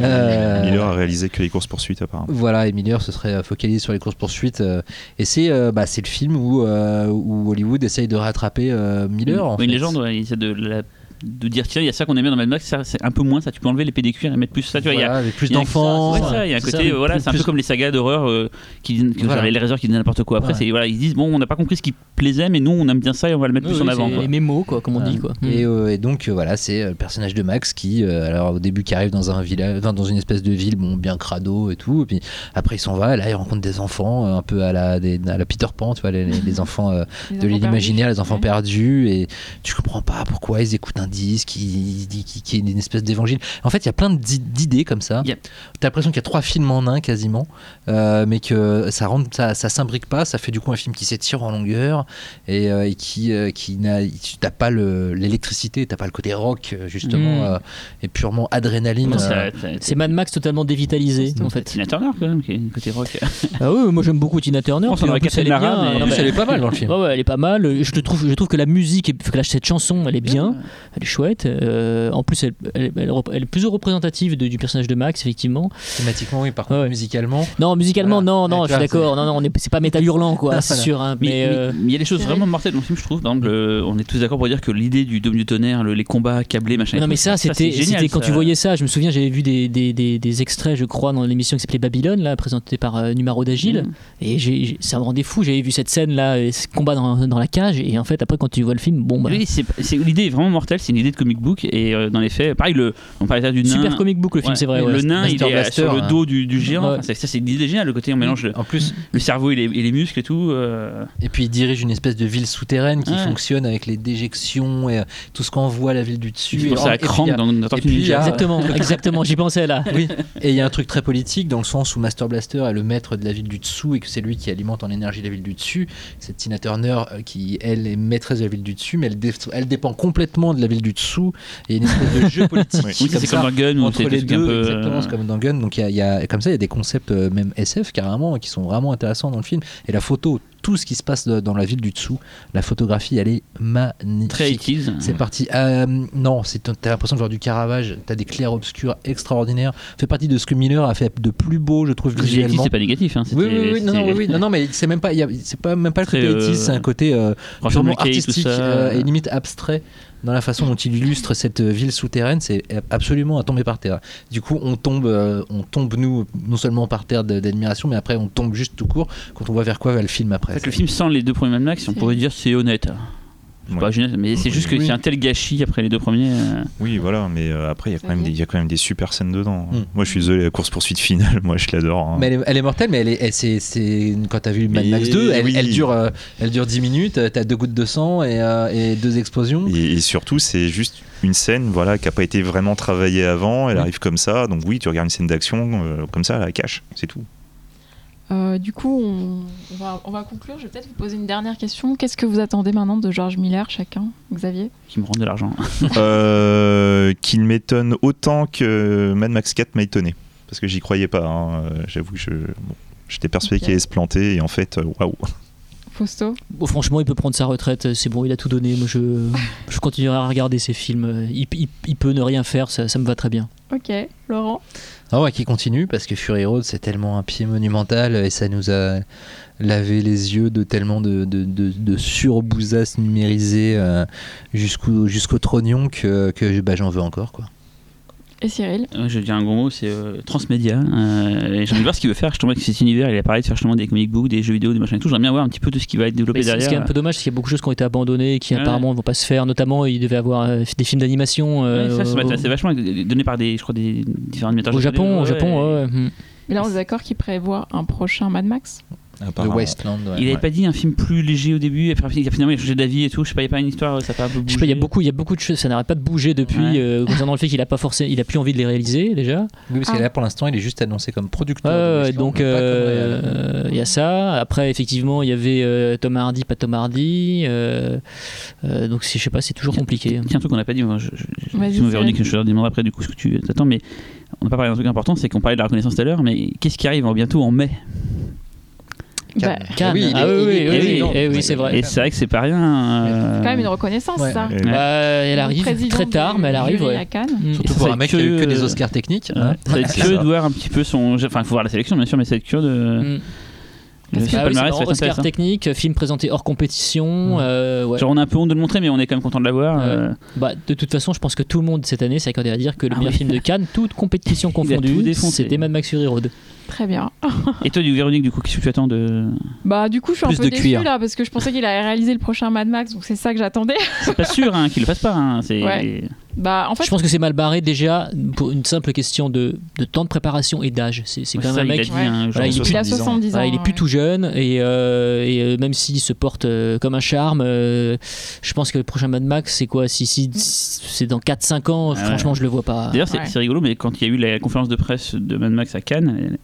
Euh, Miller a réalisé que les courses poursuites apparemment. voilà, et Miller se serait euh, focalisé sur les courses poursuites. euh, et c'est euh, bah, c'est le film où, euh, où Hollywood essaye de rattraper euh, Miller. en Une fait. légende, ouais, il essaie de, la- de dire tiens, il y a ça qu'on aime bien dans Mad Max, ça, c'est un peu moins ça. Tu peux enlever l'épée des cuirs et mettre plus ça. Tu vois, il y a, Voilà, plus y a d'enfants. ouais, ça, il y a un c'est côté, ça, voilà, c'est un peu comme les sagas d'horreur euh, qui, disent- que Voilà. genre, les réalisateurs qui disent n'importe quoi. Après, Ouais. c'est voilà, ils disent bon, on n'a pas compris ce qui plaisait, mais nous, on aime bien ça et on va le mettre Oui, plus en avant. quoi. Les mémos, quoi, comme on Ouais. dit. Quoi. Et, euh, et donc euh, voilà, c'est euh, le personnage de Max qui, euh, alors au début, qui arrive dans un village, enfin, dans une espèce de ville, bon, bien crado et tout. Et puis après, il s'en va. Et là, il rencontre des enfants, euh, un peu à la, des- à la Peter Pan, tu vois, les, les- les enfants euh, Les de l'imaginaire, les enfants perdus. Et tu comprends pas pourquoi ils écoutent un qui, qui, qui- est une espèce d'évangile. En fait, il y a plein d'i- d'idées comme ça. Yep. T'as l'impression qu'il y a trois films en un quasiment, euh, mais que ça rentre, ça, ça s'imbrique pas. Ça fait du coup un film qui s'étire en longueur et, euh, et qui, euh, qui n'a, tu t'as pas le- l'électricité, t'as pas le côté rock justement Mm. euh, et purement adrénaline. Euh, C'est Mad Max totalement dévitalisé, C'est en fait. Tina Turner quand même, qui est côté rock. Ah oui, moi j'aime beaucoup Tina Turner. Puis en plus, elle est bien. mais- en Non, plus, mais- elle est pas mal dans le film. Ouais, ouais, elle est pas mal. Je, te trouve, je trouve que la musique, que cette chanson, elle est bien. Elle est chouette. Euh, en plus, elle, elle- elle elle est plus représentative de- du personnage de Max, effectivement. Thématiquement, oui, par contre, Ouais. musicalement. Non, musicalement, Voilà. non, non, je suis d'accord. Non, non, on est- c'est pas métal hurlant, quoi, c'est sûr. hein, Mais euh, mais il y a des choses vraiment mortelles dans le film, je trouve. Par exemple, le- on est tous d'accord pour dire que l'idée du dôme du tonnerre, le- les combats câblés, machin. non, mais ça, c'était quand ça. tu voyais ça. Je me souviens, j'avais vu des, des, des, des extraits, je crois, dans l'émission qui s'appelait Babylone, là, présentée par euh, Numaro d'Agile. Mm. Et j'ai- j'ai- ça me rendait fou. J'avais vu cette scène-là, ce combat dans, dans la cage. Et en fait, après, quand tu vois le film, bon, bah. Oui, l'idée est vraiment mortelle. C'est une idée de comic book et euh, dans les faits, pareil, le, on parlait du nain. Super comic book, le film, Ouais, c'est vrai. Le ouais. nain, il Master est Blaster, sur le hein. dos du, du géant. Ouais. Enfin, ça, c'est une idée géniale. Le côté, on mélange le, En plus, le cerveau et les, et les muscles et tout. euh, Et puis il dirige une espèce de ville souterraine qui Ouais. fonctionne avec les déjections et euh, tout ce qu'on voit à la ville du dessus. Il Et pense en- à et puis, Krang il y a- dans a- Exactement, exactement. J'y pensais là. Oui, et il y a un truc très politique dans le sens où Master Blaster est le maître de la ville du dessous et que c'est lui qui alimente en énergie la ville du dessus. C'est Tina Turner qui, elle, est maîtresse de la ville du dessus, mais elle, dé- elle dépend complètement de la ville du dessous. Et il y a une espèce de jeu politique Oui. C'est ça, comme dans Gun où entre les deux. peu, euh, Exactement, c'est comme dans Gun. Donc il y a, il y a- comme ça, il y a des concepts euh, même SF carrément qui sont vraiment intéressants dans le film. Et la photo, tout ce qui se passe dans la ville du dessous, la photographie, elle est magnifique. très 80s. C'est parti. Euh, non, c'est t'as l'impression de voir du Caravage. T'as des clairs obscurs extraordinaires. Fait partie de ce que Miller a fait de plus beau, je trouve visuellement. c'est pas négatif. Hein, Oui, oui, oui, non, non, oui, oui. non, non, mais c'est même pas, il y a- c'est pas même pas le côté euh, 80s, c'est un côté euh, purement artistique euh, et limite abstrait dans la façon dont il illustre cette euh, ville souterraine. C'est absolument à tomber par terre. Du coup, on tombe, euh, on tombe nous non seulement par terre d'admiration, mais après on tombe juste tout court quand on voit vers quoi va le film En après. fait, le film sans les deux premiers Mad Max, on pourrait dire c'est honnête. C'est Ouais. pas génial, mais c'est juste que Oui. c'est un tel gâchis après les deux premiers. euh, Oui, voilà, mais euh, après, il y, a quand même des- il y a quand même des super scènes dedans. Mm. Moi, je suis désolé, la course-poursuite finale, moi, je l'adore. hein. Mais elle est, elle est mortelle, mais elle est, elle- c'est, c'est- quand t'as vu Mad Max 2, elle, oui. elle dure, euh, elle dure 10 minutes, euh, t'as deux gouttes de sang et, euh, et deux explosions. Et, et surtout, c'est juste une scène voilà, qui n'a pas été vraiment travaillée avant. Elle Oui. arrive comme ça. Donc, oui, tu regardes une scène d'action euh, comme ça, la cache, c'est tout. Euh, du coup, on, on va, on va conclure. Je vais peut-être vous poser une dernière question. Qu'est-ce que vous attendez maintenant de George Miller, chacun Xavier? Qui me rendent de l'argent. Euh, Qu'il m'étonne autant que Mad Max 4 m'a étonné. Parce que j'y croyais pas. hein. Euh, J'avoue que je, bon, j'étais persuadé qu'il allait se planter. Et en fait, euh, waouh. Fausto Bon, franchement, il peut prendre sa retraite, c'est bon, il a tout donné. Moi, je, je continuerai à regarder ses films. Il, il- il peut ne rien faire, ça, ça me va très bien. Ok. Laurent Ah ouais, qui continue parce que Fury Road c'est tellement un pied monumental et ça nous a lavé les yeux de tellement de, de, de, de surbousasse numérisée euh, jusqu'au jusqu'au trognon que, que bah, j'en veux encore quoi. Et Cyril Euh, je vais dire un gros mot, c'est euh, transmédia. Euh, j'ai envie de voir ce qu'il veut faire. Je tombe avec cet univers. Il a parlé de faire justement des comic books, des jeux vidéo, des machins et tout. J'aimerais bien voir un petit peu de ce qui va être développé c'est- derrière. ce qui est un peu dommage, c'est qu'il y a beaucoup de choses qui ont été abandonnées et qui Ouais. apparemment ne vont pas se faire. Notamment, il devait avoir euh, des films d'animation Ouais, euh, ça, au, m'intéressait vachement, donné par des, je crois, des différents animateurs au Japon. Au Japon, ouais. Hmm. Mais là, on est d'accord qu'il prévoit un prochain Mad Max? De Apparemment. Westland. ouais. Il avait Ouais. pas dit un film plus léger au début, et après il a finalement il a changé d'avis et tout. Je sais pas, il y a pas une histoire, ça a pas un peu bougé. Je sais pas, il y a beaucoup, il y a beaucoup de choses. Ça n'arrête pas de bouger depuis Ouais. euh, concernant le fait qu'il a pas forcé, il a plus envie de les réaliser déjà. Oui, parce Ah. que là pour l'instant il est juste annoncé comme producteur. Westland, donc euh, il y a ça. Après, effectivement, il y avait euh, Tom Hardy, pas Tom Hardy. euh, euh, donc c'est- je sais pas, c'est toujours compliqué. Tiens, un truc qu'on n'a pas dit, moi, je. Véronique, je te demanderai après du coup ce que tu t'attends, mais on n'a pas parlé d'un truc important, c'est qu'on parlait de la reconnaissance tout à l'heure, mais qu'est-ce qui arrive en- bientôt en mai? Bah, Cannes. Cannes. Oui, ah oui, oui, oui, oui, eh oui, c'est vrai. Et c'est vrai que c'est pas rien. euh, C'est quand même une reconnaissance, Ouais. ça. Ouais. Ouais. Bah, elle Le arrive très tard, mais elle arrive. ouais. à Cannes. Mm. Surtout Et pour un mec qui a eu que que- des Oscars techniques. Ouais, hein. ça va être C'est curieux de voir un petit peu son. Enfin, il faut voir la sélection, bien sûr, mais ça va être curieux de. Mm. Le Ah oui, marrant, Oscar intéressant. technique, film présenté hors compétition. Mm. euh, ouais. Genre, on a un peu honte de le montrer, mais on est quand même content de l'avoir. Euh, Bah, de toute façon, je pense que tout le monde cette année s'est accordé à dire que le Ah meilleur oui. film de Cannes, toute compétition confondue, c'était Mad Max Fury Road. Très bien. Et toi, du Véronique, du coup, qu'est-ce que tu attends de. Bah, du coup, je suis Plus un peu de déçue cuir. là parce que je pensais qu'il allait réaliser le prochain Mad Max, donc c'est ça que j'attendais. C'est pas sûr hein, qu'il le fasse pas. Hein. C'est. Ouais. Bah, en fait, je pense que c'est mal barré déjà pour une simple question de, de temps de préparation et d'âge. C'est c'est Ouais, quand ça, même un il a mec. dit, Ouais. hein, genre Voilà, il est il a 70 ans. 70 ans. Voilà, il est plus ouais. tout jeune et, euh, et, euh, même s'il se porte euh, comme un charme, euh, je pense que le prochain Mad Max, c'est quoi Si, si, si c'est dans 4-5 ans, Ah ouais. franchement, je le vois pas. D'ailleurs, c'est Ouais. c'est rigolo, mais quand il y a eu la conférence de presse de Mad Max à Cannes, euh,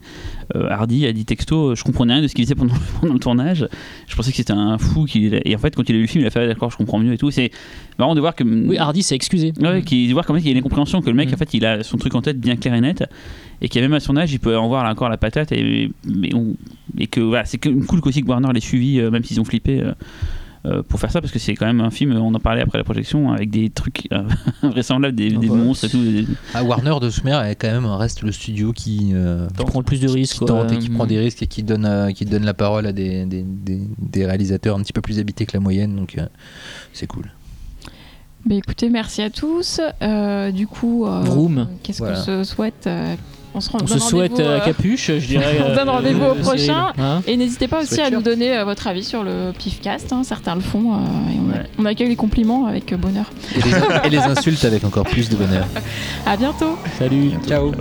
Hardy a dit texto Je comprenais rien de ce qu'il disait pendant, pendant le tournage. Je pensais que c'était un fou. Qui... Et en fait, quand il a vu le film, il a fait Ah, D'accord, je comprends mieux et tout. C'est marrant de voir que. Oui, Hardy s'est excusé. Ouais, qui, de voir comment il y a une incompréhension que le mec, Mm. en fait, il a son truc en tête bien clair et net, et qu'à même à son âge, il peut en voir là, encore la patate, et, mais on- et que voilà, c'est cool qu'aussi que Warner l'ait suivi, euh, même s'ils ont flippé. euh, euh, pour faire ça parce que c'est quand même un film, on en parlait après la projection, avec des trucs euh, invraisemblables, des, Ah des bah, monstres et tout. des- Ah, Warner de manière, est quand même reste le studio qui, euh, Qui prend le plus de risques. qui tente et qui prend des risques et qui donne, euh, qui donne la parole à des, des, des- des réalisateurs un petit peu plus habités que la moyenne, donc euh, c'est cool. Bah, écoutez, merci à tous. Euh, du coup, euh, Vroom. qu'est-ce Voilà. qu'on se souhaite euh, on se, on se souhaite à euh, euh, capuche, je dirais. on donne euh, rendez-vous au prochain. Hein. Et n'hésitez pas aussi à nous donner votre avis sur le PIFcast. Hein. Certains le font. et on, accueille les compliments avec bonheur. Et les, insultes avec encore plus de bonheur. à bientôt. Salut. Ciao.